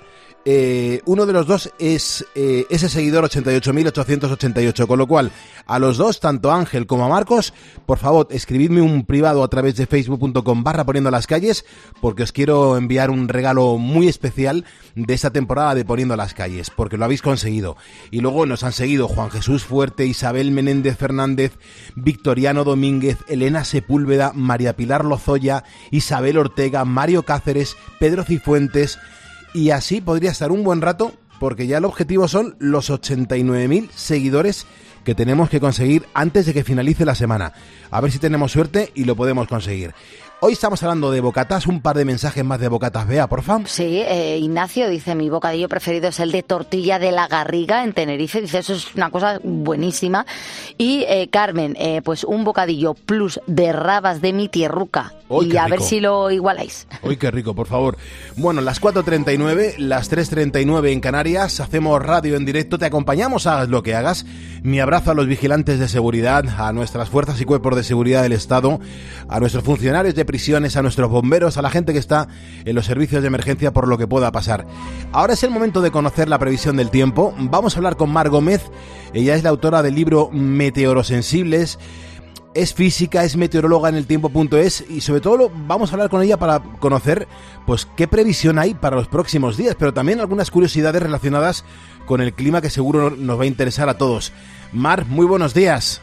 eh, uno de los dos es eh, ese seguidor 88.888. Con lo cual, a los dos, tanto a Ángel como a Marcos, por favor, escribidme un privado a través de facebook.com barra poniendo las calles, porque os quiero enviar un regalo muy especial de esta temporada de Poniendo las calles, porque lo habéis conseguido. Y luego nos han seguido Juan Jesús Fuerte, Isabel Menéndez Fernández, Victoriano Domínguez, Elena Sepúlveda, María Pilar Lozoya, Isabel Ortega, Mario Cáceres, Pedro Cifuentes, y así podría estar un buen rato, porque ya el objetivo son los 89.000 seguidores que tenemos que conseguir antes de que finalice la semana. A ver si tenemos suerte y lo podemos conseguir. Hoy estamos hablando de bocatas, un par de mensajes más de bocatas, vea, por favor. Sí, eh, Ignacio dice, mi bocadillo preferido es el de tortilla de la Garriga en Tenerife. Dice, eso es una cosa buenísima. Y eh, Carmen, eh, pues un bocadillo plus de rabas de mi tierruca. ¡Uy, y a ver si lo igualáis. Uy, qué rico, por favor. Bueno, las 4.39, las 3.39 en Canarias, hacemos radio en directo, te acompañamos, hagas lo que hagas. Mi abrazo a los vigilantes de seguridad, a nuestras fuerzas y cuerpos de seguridad del Estado, a nuestros funcionarios de prisiones, a nuestros bomberos, a la gente que está en los servicios de emergencia por lo que pueda pasar. Ahora es el momento de conocer la previsión del tiempo. Vamos a hablar con Mar Gómez, ella es la autora del libro Meteorosensibles es física, es meteoróloga en el tiempo.es y sobre todo vamos a hablar con ella para conocer pues qué previsión hay para los próximos días, pero también algunas curiosidades relacionadas con el clima que seguro nos va a interesar a todos. Mar, muy buenos días.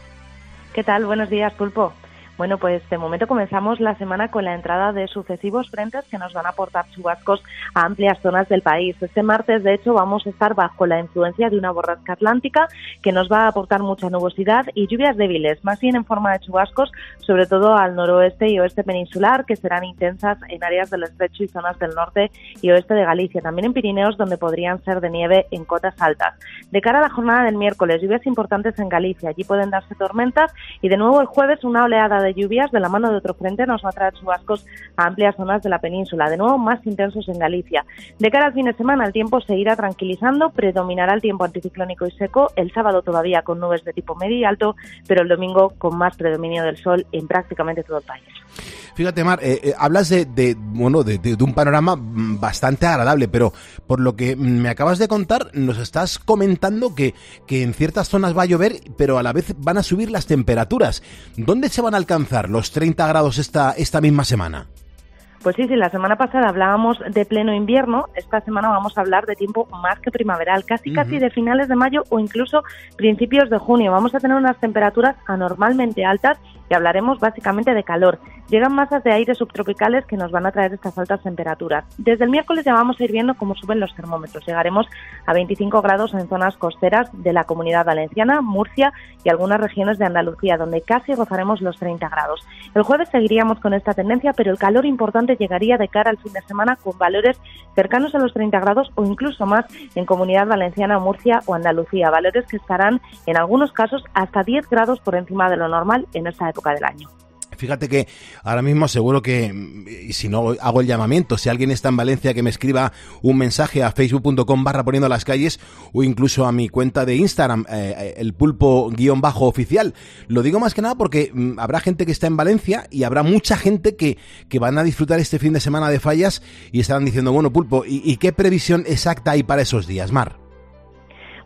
¿Qué tal? Buenos días, Pulpo. Bueno, pues de momento comenzamos la semana con la entrada de sucesivos frentes que nos van a aportar chubascos a amplias zonas del país. Este martes, de hecho, vamos a estar bajo la influencia de una borrasca atlántica que nos va a aportar mucha nubosidad y lluvias débiles, más bien en forma de chubascos, sobre todo al noroeste y oeste peninsular, que serán intensas en áreas del estrecho y zonas del norte y oeste de Galicia. También en Pirineos, donde podrían ser de nieve en cotas altas. De cara a la jornada del miércoles, lluvias importantes en Galicia. Allí pueden darse tormentas y de nuevo el jueves una oleada de lluvias de la mano de otro frente nos va a traer chubascos a amplias zonas de la península, de nuevo más intensos en Galicia. De cara al fin de semana el tiempo se irá tranquilizando, predominará el tiempo anticiclónico y seco, el sábado todavía con nubes de tipo medio y alto, pero el domingo con más predominio del sol en prácticamente todo el país. Fíjate, Mar, eh, eh, hablas de, de, bueno, de, de- de un panorama mm, bastante agradable, pero por lo que mm, me acabas de contar, nos estás comentando que, que en ciertas zonas va a llover, pero a la vez van a subir las temperaturas. ¿Dónde se van a alcanzar los 30 grados esta, esta misma semana? Pues sí, sí, la semana pasada hablábamos de pleno invierno, esta semana vamos a hablar de tiempo más que primaveral, casi casi de finales de mayo o incluso principios de junio. Vamos a tener unas temperaturas anormalmente altas y hablaremos básicamente de calor. Llegan masas de aire subtropicales que nos van a traer estas altas temperaturas. Desde el miércoles ya vamos a ir viendo cómo suben los termómetros. Llegaremos a 25 grados en zonas costeras de la comunidad valenciana, Murcia y algunas regiones de Andalucía, donde casi rozaremos los 30 grados. El jueves seguiríamos con esta tendencia, pero el calor importante llegaría de cara al fin de semana con valores cercanos a los 30 grados o incluso más en comunidad valenciana, Murcia o Andalucía. Valores que estarán en algunos casos hasta 10 grados por encima de lo normal en esta época del año. Fíjate que ahora mismo seguro que, si no hago el llamamiento, si alguien está en Valencia que me escriba un mensaje a facebook.com barra poniendo las calles o incluso a mi cuenta de Instagram, eh, el pulpo guion bajo oficial. Lo digo más que nada porque mm, habrá gente que está en Valencia y habrá mucha gente que, que van a disfrutar este fin de semana de fallas y estarán diciendo, bueno, pulpo, ¿y, y qué previsión exacta hay para esos días, Mar?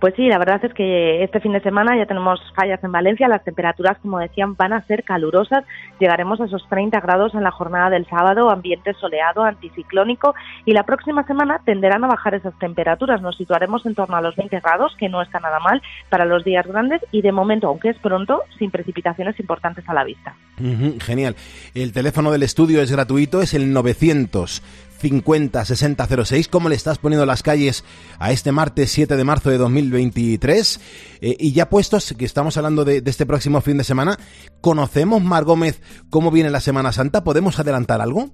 Pues sí, la verdad es que este fin de semana ya tenemos fallas en Valencia. Las temperaturas, como decían, van a ser calurosas. Llegaremos a esos 30 grados en la jornada del sábado, ambiente soleado, anticiclónico. Y la próxima semana tenderán a bajar esas temperaturas. Nos situaremos en torno a los 20 grados, que no está nada mal para los días grandes. Y de momento, aunque es pronto, sin precipitaciones importantes a la vista. Genial. El teléfono del estudio es gratuito, es el 900 50 60 06. ¿Cómo le estás poniendo las calles a este martes 7 de marzo de 2023? Eh, y ya puestos, que estamos hablando de este próximo fin de semana, ¿conocemos, Mar Gómez, cómo viene la Semana Santa? ¿Podemos adelantar algo?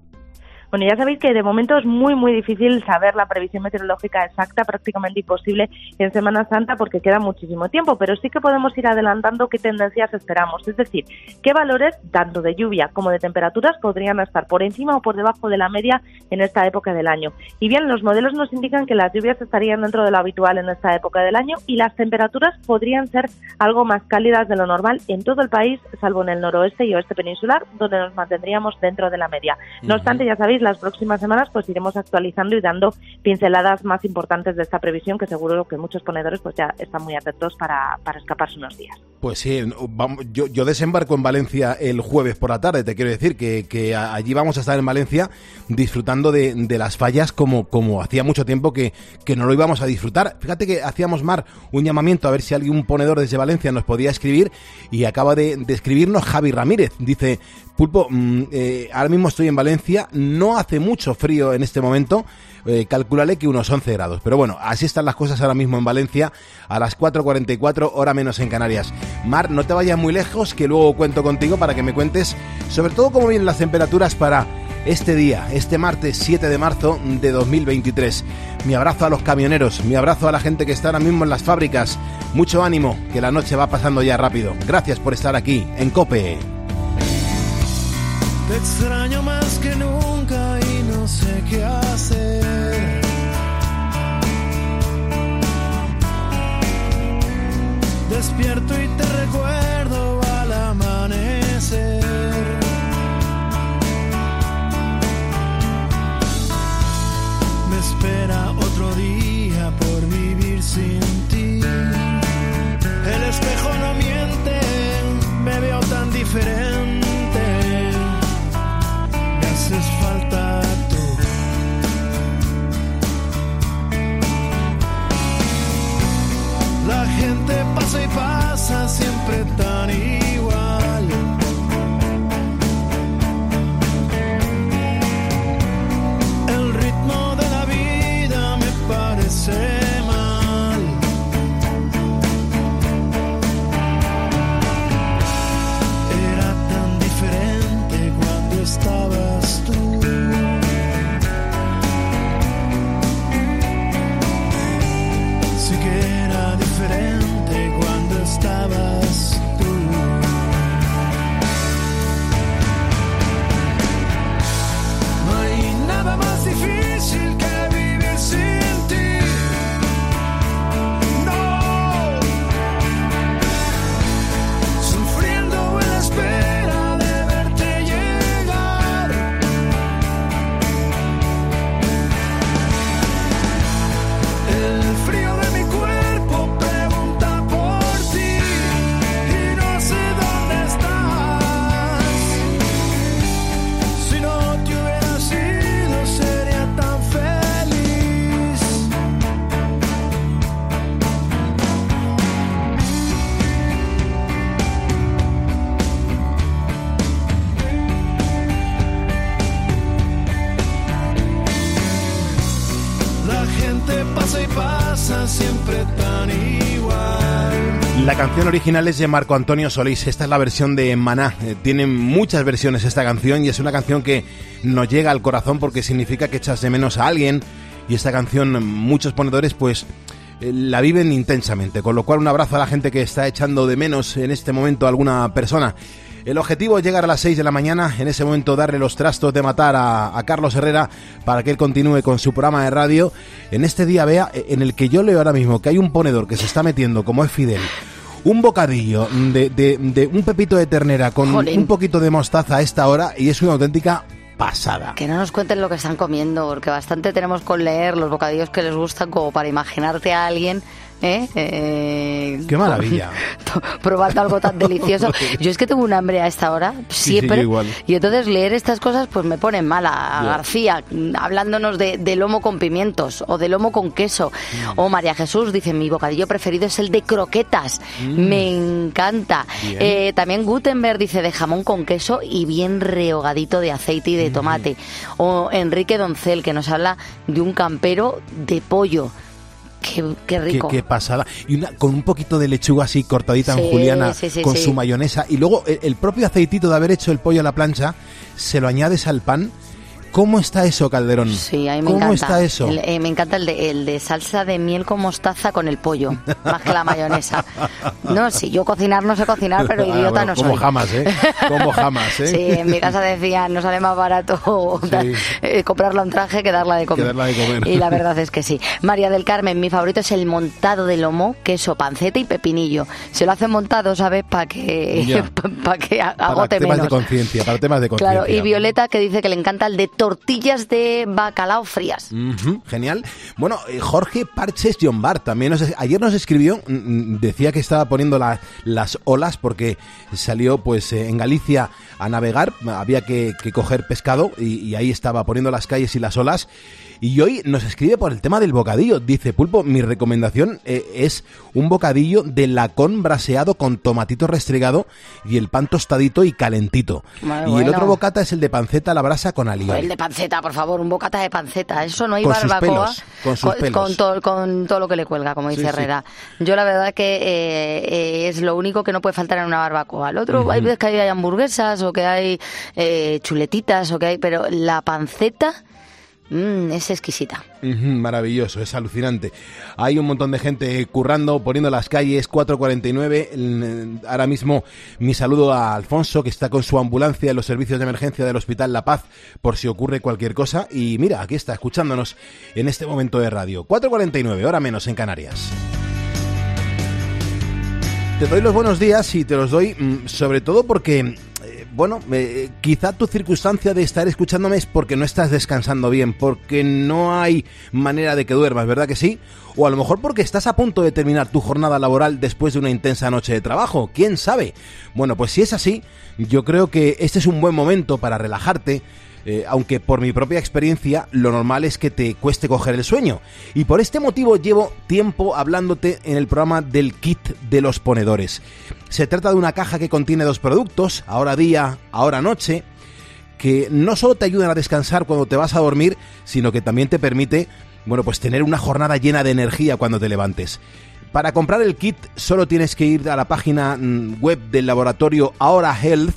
Bueno, ya sabéis que de momento es muy, muy difícil saber la previsión meteorológica exacta, prácticamente imposible en Semana Santa porque queda muchísimo tiempo, pero sí que podemos ir adelantando qué tendencias esperamos, es decir, qué valores, tanto de lluvia como de temperaturas, podrían estar por encima o por debajo de la media en esta época del año. Y bien, los modelos nos indican que las lluvias estarían dentro de lo habitual en esta época del año y las temperaturas podrían ser algo más cálidas de lo normal en todo el país, salvo en el noroeste y oeste peninsular, donde nos mantendríamos dentro de la media. No obstante, ya sabéis, las próximas semanas pues iremos actualizando y dando pinceladas más importantes de esta previsión que seguro que muchos ponedores pues ya están muy atentos para, para escaparse unos días. Pues sí, vamos, yo, yo desembarco en Valencia el jueves por la tarde, te quiero decir que, que allí vamos a estar en Valencia disfrutando de, de las fallas como, como hacía mucho tiempo que, que no lo íbamos a disfrutar. Fíjate que hacíamos, Mar, un llamamiento a ver si algún ponedor desde Valencia nos podía escribir y acaba de, de escribirnos Javi Ramírez. Dice, Pulpo, mm, eh, ahora mismo estoy en Valencia, no hace mucho frío en este momento, eh, calculale que unos 11 grados. Pero bueno, así están las cosas ahora mismo en Valencia, a las 4.44, hora menos en Canarias. Mar, no te vayas muy lejos, que luego cuento contigo para que me cuentes sobre todo cómo vienen las temperaturas para este día, este martes 7 de marzo de 2023. Mi abrazo a los camioneros, mi abrazo a la gente que está ahora mismo en las fábricas. Mucho ánimo, que la noche va pasando ya rápido. Gracias por estar aquí en Cope. Te extraño más que nunca y no sé qué hacer. Despierto y te recuerdo Pensa canción original es de Marco Antonio Solís. Esta es la versión de Maná. Eh, tiene muchas versiones esta canción y es una canción que nos llega al corazón porque significa que echas de menos a alguien. Y esta canción muchos ponedores pues eh, la viven intensamente. Con lo cual un abrazo a la gente que está echando de menos en este momento a alguna persona. El objetivo es llegar a las 6 de la mañana, en ese momento darle los trastos de matar a, a, Carlos Herrera para que él continúe con su programa de radio. En este día, vea, en el que yo leo ahora mismo que hay un ponedor que se está metiendo, como es Fidel, un bocadillo de, de, de un pepito de ternera con Jolín. un poquito de mostaza a esta hora y es una auténtica pasada. Que no nos cuenten lo que están comiendo, porque bastante tenemos con leer los bocadillos que les gustan como para imaginarte a alguien. ¿Eh? Eh, ¡Qué maravilla! (laughs) probando algo tan delicioso. (laughs) Yo es que tengo un hambre a esta hora, sí, siempre. igual. Y entonces leer estas cosas pues me ponen mala. A Ya. García, mm, hablándonos de, de lomo con pimientos o de lomo con queso. Mm. O María Jesús dice, mi bocadillo preferido es el de croquetas. Mm. Me encanta. Eh, también Gutenberg dice de jamón con queso y bien rehogadito de aceite y de tomate. O Enrique Doncel, que nos habla de un campero de pollo. Qué, rico. qué pasada. Y una, con un poquito de lechuga así cortadita en juliana, sí, sí, con su mayonesa. Y luego el, el propio aceitito de haber hecho el pollo a la plancha, se lo añades al pan. ¿Cómo está eso, Calderón? Sí, a mí me ¿Cómo encanta. está eso? El- eh, me encanta el de, el de salsa de miel con mostaza con el pollo, más que la mayonesa. No, sí, yo cocinar no sé cocinar, pero Ah, idiota bueno, no como soy. jamás, ¿eh? Como jamás, ¿eh? Sí, en mi casa decían, no sale más barato (laughs) eh, comprarla un traje que darla de comer. Que darla de comer. Y la verdad es que sí. María del Carmen, mi favorito es el montado de lomo, queso, panceta y pepinillo. Se lo hacen montado, ¿sabes? Para que, Ya. (laughs) para que a- Para agote temas menos. de conciencia, para temas de conciencia. Claro, y Violeta que dice que le encanta el de tortillas de bacalao frías. Genial. Bueno, eh, Jorge Parches Bar también nos, ayer nos escribió, mm, mm, decía que estaba poniendo la- las olas porque salió pues eh, en Galicia a navegar, había que, que coger pescado y, y ahí estaba poniendo las calles y las olas. Y hoy nos escribe por el tema del bocadillo. Dice, Pulpo, mi recomendación eh, es un bocadillo de lacón braseado con tomatito restregado y el pan tostadito y calentito. Y el otro bocata es el de panceta a la brasa con alioli. El de panceta, por favor, un bocata de panceta. Eso no hay Con sus barbacoa. pelos, con sus pelos. con todo, con todo lo que le cuelga, como dice Sí, sí. Herrera. Yo la verdad que eh, eh, es lo único que no puede faltar en una barbacoa. El otro, Ujú. hay veces que hay hamburguesas o que hay eh, chuletitas o que hay, pero la panceta mm, es exquisita. Maravilloso, es alucinante. Hay un montón de gente currando, poniendo las calles 449. El- Ahora mismo mi saludo a Alfonso, que está con su ambulancia en los servicios de emergencia del Hospital La Paz, por si ocurre cualquier cosa. Y mira, aquí está, escuchándonos en este momento de radio. 449, hora menos en Canarias. Te doy los buenos días y te los doy mm, sobre todo porque, eh, bueno, eh, quizá tu circunstancia de estar escuchándome es porque no estás descansando bien, porque no hay manera de que duermas, ¿verdad que sí? O a lo mejor porque estás a punto de terminar tu jornada laboral después de una intensa noche de trabajo, ¿quién sabe? Bueno, pues si es así, yo creo que este es un buen momento para relajarte, eh, aunque por mi propia experiencia lo normal es que te cueste coger el sueño. Y por este motivo llevo tiempo hablándote en el programa del kit de los ponedores. Se trata de una caja que contiene dos productos, ahora día, ahora noche, que no solo te ayudan a descansar cuando te vas a dormir, sino que también te permite, bueno, pues tener una jornada llena de energía cuando te levantes. Para comprar el kit solo tienes que ir a la página mm, web del laboratorio Ahora Health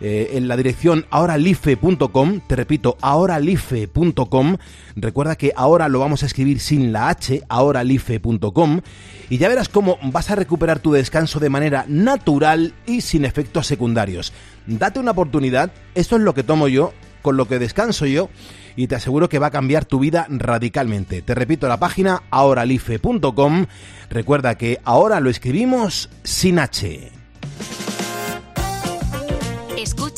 eh, en la dirección ahoralife.com, te repito, ahoralife.com. Recuerda que ahora lo vamos a escribir sin la H, ahoralife.com, y ya verás cómo vas a recuperar tu descanso de manera natural y sin efectos secundarios. Date una oportunidad, esto es lo que tomo yo, con lo que descanso yo, y te aseguro que va a cambiar tu vida radicalmente. Te repito la página ahoralife.com. Recuerda que ahora lo escribimos sin H.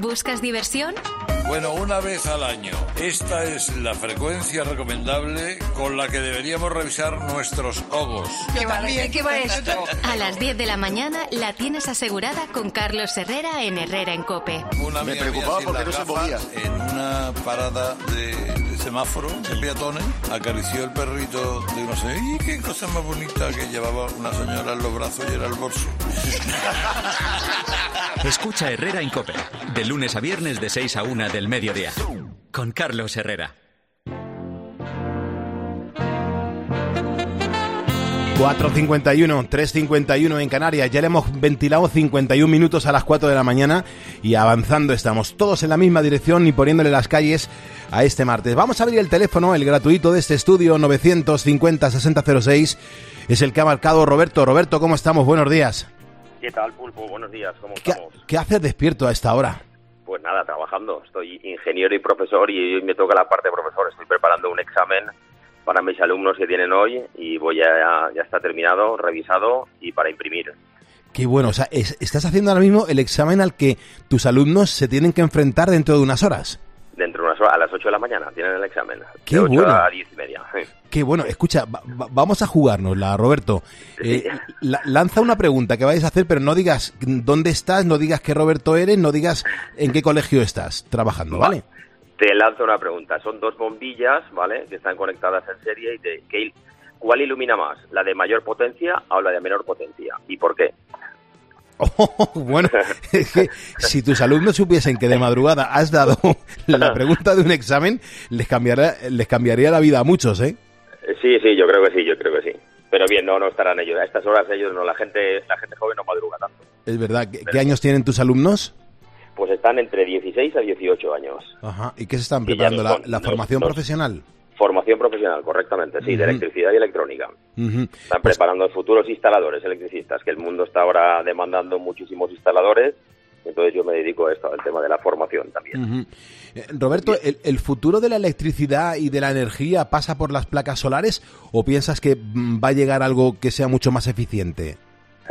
¿Buscas diversión? Bueno, una vez al año. Esta es la frecuencia recomendable con la que deberíamos revisar nuestros ogos. ¿Qué va, ¿Qué va esto? A las 10 de la mañana la tienes asegurada con Carlos Herrera en Herrera en Cope. Una Me preocupaba porque no se gafas, En una parada de, de semáforo de peatones, acarició el perrito de una señora. ¡Y qué cosa más bonita que llevaba una señora en los brazos y era el bolso! (laughs) Escucha Herrera en Cope, de lunes a viernes de 6 a 1 del mediodía. Con Carlos Herrera. 4.51, 3.51 en Canarias. Ya le hemos ventilado 51 minutos a las 4 de la mañana y avanzando estamos todos en la misma dirección y poniéndole las calles a este martes. Vamos a abrir el teléfono, el gratuito de este estudio 950-6006. Es el que ha marcado Roberto. Roberto, ¿cómo estamos? Buenos días. ¿Qué tal, Pulpo? Buenos días, ¿cómo ¿Qué, estamos? qué haces despierto a esta hora? Pues nada, trabajando. Estoy ingeniero y profesor y hoy me toca la parte de profesor. Estoy preparando un examen para mis alumnos que tienen hoy y voy a, ya está terminado, revisado y para imprimir. Qué bueno, o sea, es- estás haciendo ahora mismo el examen al que tus alumnos se tienen que enfrentar dentro de unas horas. A las 8 de la mañana tienen el examen. Qué de 8 bueno. a 10 y media. sí. (laughs) Qué bueno, escucha, va- va- vamos a jugárnosla, Roberto. Eh, la- lanza una pregunta que vayas a hacer, pero no digas dónde estás, no digas qué Roberto eres, no digas en qué colegio estás trabajando, ¿vale? Te lanzo una pregunta. Son dos bombillas, ¿vale? Que están conectadas en serie y te, ¿qué il- ¿cuál ilumina más? ¿La de mayor potencia o la de menor potencia? ¿Y por qué? (laughs) bueno, (laughs) es que si tus alumnos supiesen que de madrugada has dado (laughs) la pregunta de un examen, les cambiaría, les cambiaría la vida a muchos, ¿eh? Sí, sí, yo creo que sí, yo creo que sí. Pero bien, no, no estarán ellos. A estas horas ellos no, la gente, la gente joven no madruga tanto. Es verdad. ¿Qué, qué años tienen tus alumnos? Pues están entre 16 a 18 años. Ajá. ¿Y qué se están preparando? ¿La, la formación profesional? Formación profesional, correctamente, sí, de electricidad y electrónica. Ujú. Están preparando futuros instaladores electricistas, que el mundo está ahora demandando muchísimos instaladores. Entonces yo me dedico a esto, al tema de la formación también. Eh, Roberto, ¿el, el futuro de la electricidad y de la energía pasa por las placas solares o piensas que mm, va a llegar algo que sea mucho más eficiente?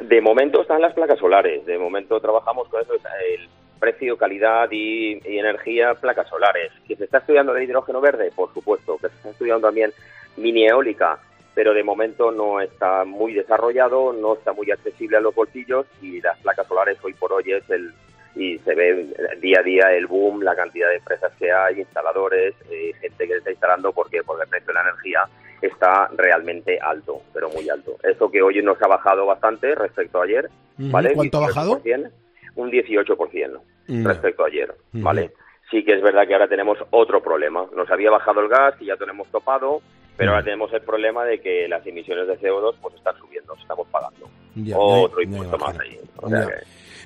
De momento están las placas solares. De momento trabajamos con eso, es el precio, calidad y, y energía, placas solares. ¿Que se está estudiando el hidrógeno verde? Por supuesto. Que se está estudiando también mini eólica, pero de momento no está muy desarrollado, no está muy accesible a los bolsillos y las placas solares hoy por hoy es el y se ve día a día el boom, la cantidad de empresas que hay, instaladores, eh, gente que se está instalando porque porque el precio de la energía está realmente alto, pero muy alto. Eso que hoy nos ha bajado bastante respecto a ayer. ¿vale? ¿Cuánto ha bajado? 18%, Un 18% Mm. respecto a ayer. ¿vale? Sí que es verdad que ahora tenemos otro problema. Nos había bajado el gas, que ya tenemos topado, pero ahora tenemos el problema de que las emisiones de CO2 pues están subiendo, estamos pagando. Ya, Otro ya, ya impuesto más ahí. O sea Ya. que-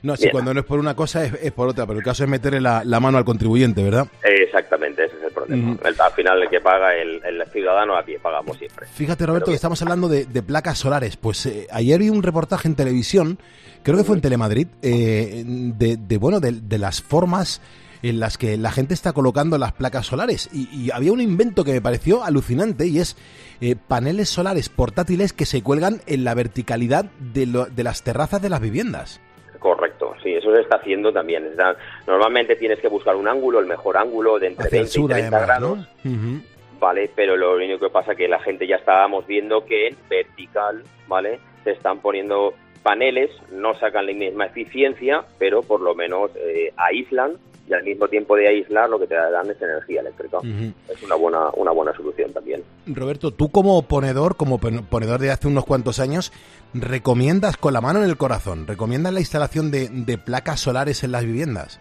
No, si Bien. cuando no es por una cosa es, es por otra, pero el caso es meterle la, la mano al contribuyente, ¿verdad? Exactamente, ese es el problema. El- al final el que paga, el, el ciudadano a pie pagamos siempre. Fíjate, Roberto, que estamos hablando de, de placas solares. Pues eh, ayer vi un reportaje en televisión, creo que fue en Telemadrid, eh, de, de, bueno, de, de las formas en las que la gente está colocando las placas solares. Y, y había un invento que me pareció alucinante y es eh, paneles solares portátiles que se cuelgan en la verticalidad de, lo- de las terrazas de las viviendas. Correcto, sí, eso se está haciendo también. Está- normalmente tienes que buscar un ángulo, el mejor ángulo de entre Hacia el 20 y sur, 30 además, grados. Vale, pero lo único que pasa que la gente ya estábamos viendo que en vertical, ¿vale? Se están poniendo paneles, no sacan la misma eficiencia, pero por lo menos eh, aíslan y al mismo tiempo de aislar lo que te dan es energía eléctrica. Es una buena una buena solución también. Roberto, tú como ponedor, como pon- ponedor de hace unos cuantos años, ¿recomiendas con la mano en el corazón, recomiendas la instalación de, de placas solares en las viviendas?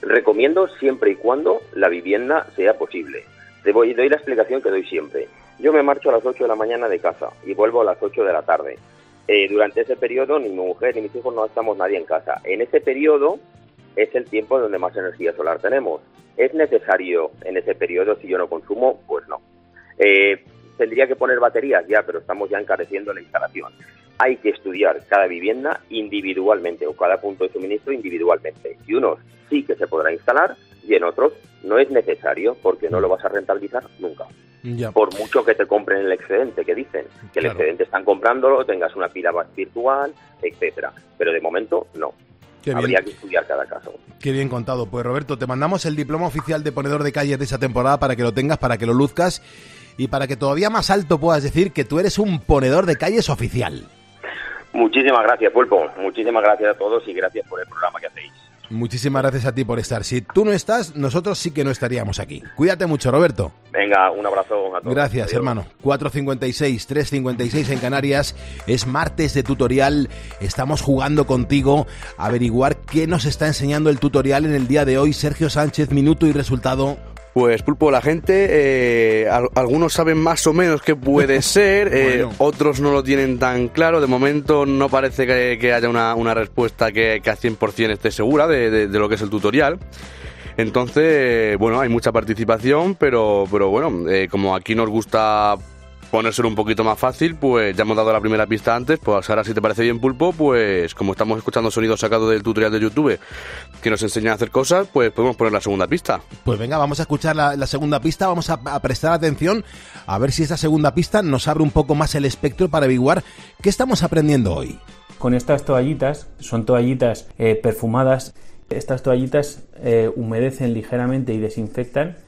Recomiendo siempre y cuando la vivienda sea posible. Te voy, doy la explicación que doy siempre. Yo me marcho a las 8 de la mañana de casa y vuelvo a las 8 de la tarde. Eh, durante ese periodo ni mi mujer ni mis hijos no estamos nadie en casa. En ese periodo es el tiempo donde más energía solar tenemos. ¿Es necesario en ese periodo si yo no consumo? Pues no. Eh, ¿Tendría que poner baterías? Ya, pero estamos ya encareciendo la instalación. Hay que estudiar cada vivienda individualmente o cada punto de suministro individualmente. Y unos sí que se podrá instalar y en otros no es necesario porque no lo vas a rentabilizar nunca. Ya. Por mucho que te compren el excedente, que dicen que el excedente están comprándolo, tengas una pila virtual, etcétera. Pero de momento no. Qué bien. Habría que estudiar cada caso. Qué bien contado. Pues Roberto, te mandamos el diploma oficial de ponedor de calles de esa temporada para que lo tengas, para que lo luzcas y para que todavía más alto puedas decir que tú eres un ponedor de calles oficial. Muchísimas gracias, Pulpo. Muchísimas gracias a todos y gracias por el programa que hacéis. Muchísimas gracias a ti por estar. Si tú no estás, nosotros sí que no estaríamos aquí. Cuídate mucho, Roberto. Venga, un abrazo a todos. Gracias, Adiós. hermano. 4.56, 3.56 en Canarias. Es martes de tutorial. Estamos jugando contigo a averiguar qué nos está enseñando el tutorial en el día de hoy. Sergio Sánchez, minuto y resultado. Pues Pulpo, la gente, eh, al- algunos saben más o menos qué puede (laughs) ser, eh, otros no lo tienen tan claro. De momento no parece que, que haya una, una respuesta que, que al 100% esté segura de, de- de lo que es el tutorial. Entonces, bueno, hay mucha participación, pero, pero bueno, eh, como aquí nos gusta ponérselo un poquito más fácil, pues ya hemos dado la primera pista antes, pues ahora si te parece bien Pulpo, pues como estamos escuchando sonidos sacados del tutorial de YouTube que nos enseñan a hacer cosas, pues podemos poner la segunda pista. Pues venga, vamos a escuchar la, la segunda pista, vamos a, a prestar atención a ver si esta segunda pista nos abre un poco más el espectro para averiguar qué estamos aprendiendo hoy. Con estas toallitas, son toallitas eh, perfumadas, estas toallitas eh, humedecen ligeramente y desinfectan.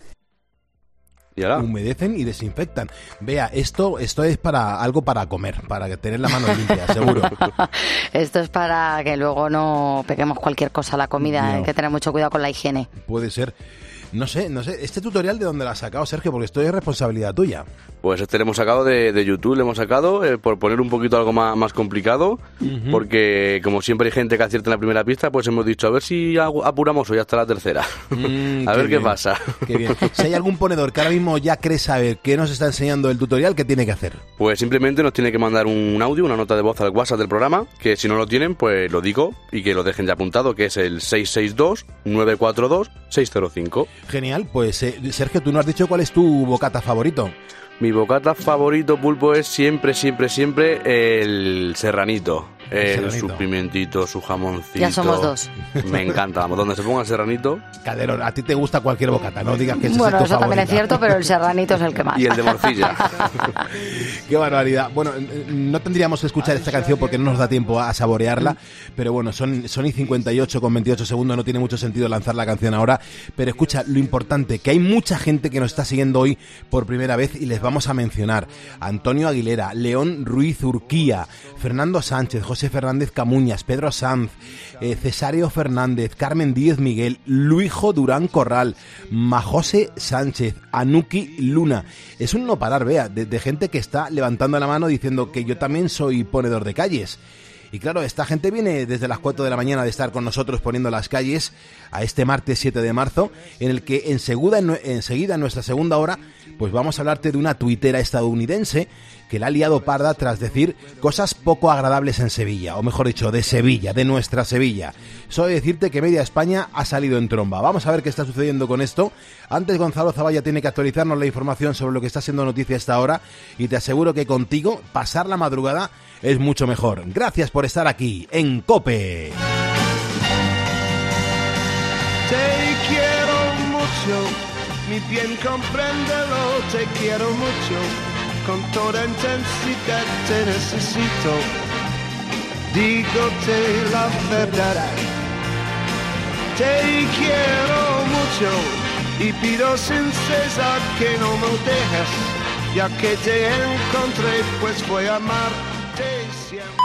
Humedecen y desinfectan. Vea, esto, esto es para algo para comer, para tener la mano limpia, (laughs) seguro. (laughs) Esto es para que luego no peguemos cualquier cosa a la comida. No. Hay que tener mucho cuidado con la higiene. Puede ser. No sé, no sé. ¿Este tutorial de dónde lo has sacado, Sergio? Porque esto es responsabilidad tuya. Pues este le hemos sacado de, de YouTube, le hemos sacado eh, por poner un poquito algo más, más complicado, porque como siempre hay gente que acierta en la primera pista, pues hemos dicho a ver si apuramos hoy hasta la tercera. Mm, (laughs) a ver qué pasa. Qué bien. Si hay algún ponedor que ahora mismo ya cree saber qué nos está enseñando el tutorial, ¿qué tiene que hacer? Pues simplemente nos tiene que mandar un audio, una nota de voz al WhatsApp del programa, que si no lo tienen, pues lo digo y que lo dejen ya apuntado, que es el 662-942-605. Genial, pues eh, Sergio, tú no has dicho cuál es tu bocata favorito. Mi bocata favorito, Pulpo, es siempre, siempre, siempre el serranito. El, su pimentito, su jamoncito. Ya somos dos. Me encanta, vamos, donde se ponga el serranito. Calderón, a ti te gusta cualquier bocata, no digas que ese Bueno, es tu eso también es favorita. cierto, pero el serranito es el que más. Y el de morcilla. (laughs) Qué barbaridad. Bueno, no tendríamos que escuchar esta canción porque no nos da tiempo a saborearla, pero bueno, son, son y 58 con 28 segundos, no tiene mucho sentido lanzar la canción ahora, pero escucha, lo importante, que hay mucha gente que nos está siguiendo hoy por primera vez y les vamos a mencionar. Antonio Aguilera, León Ruiz Urquía, Fernando Sánchez, José Fernández Camuñas, Pedro Sanz, eh, Cesario Fernández, Carmen Díez Miguel, Luijo Durán Corral, Majose Sánchez, Anuki Luna. Es un no parar, vea, de, gente que está levantando la mano diciendo que yo también soy ponedor de calles. Y claro, esta gente viene desde las 4 de la mañana de estar con nosotros poniendo las calles a este martes 7 de marzo, en el que enseguida, enseguida en nuestra segunda hora, pues vamos a hablarte de una tuitera estadounidense que la ha liado parda tras decir cosas poco agradables en Sevilla, o mejor dicho, de Sevilla, de nuestra Sevilla. Solo decirte que media España ha salido en tromba. Vamos a ver qué está sucediendo con esto. Antes Gonzalo Zavalla tiene que actualizarnos la información sobre lo que está siendo noticia hasta ahora y te aseguro que contigo pasar la madrugada es mucho mejor. Gracias por estar aquí en Cope. Te quiero mucho, mi bien compréndelo, te quiero mucho, con toda intensidad te necesito. Dígote la verdad, te quiero mucho y pido sin cesar que no me dejes, ya que te encontré, pues voy a amarte siempre.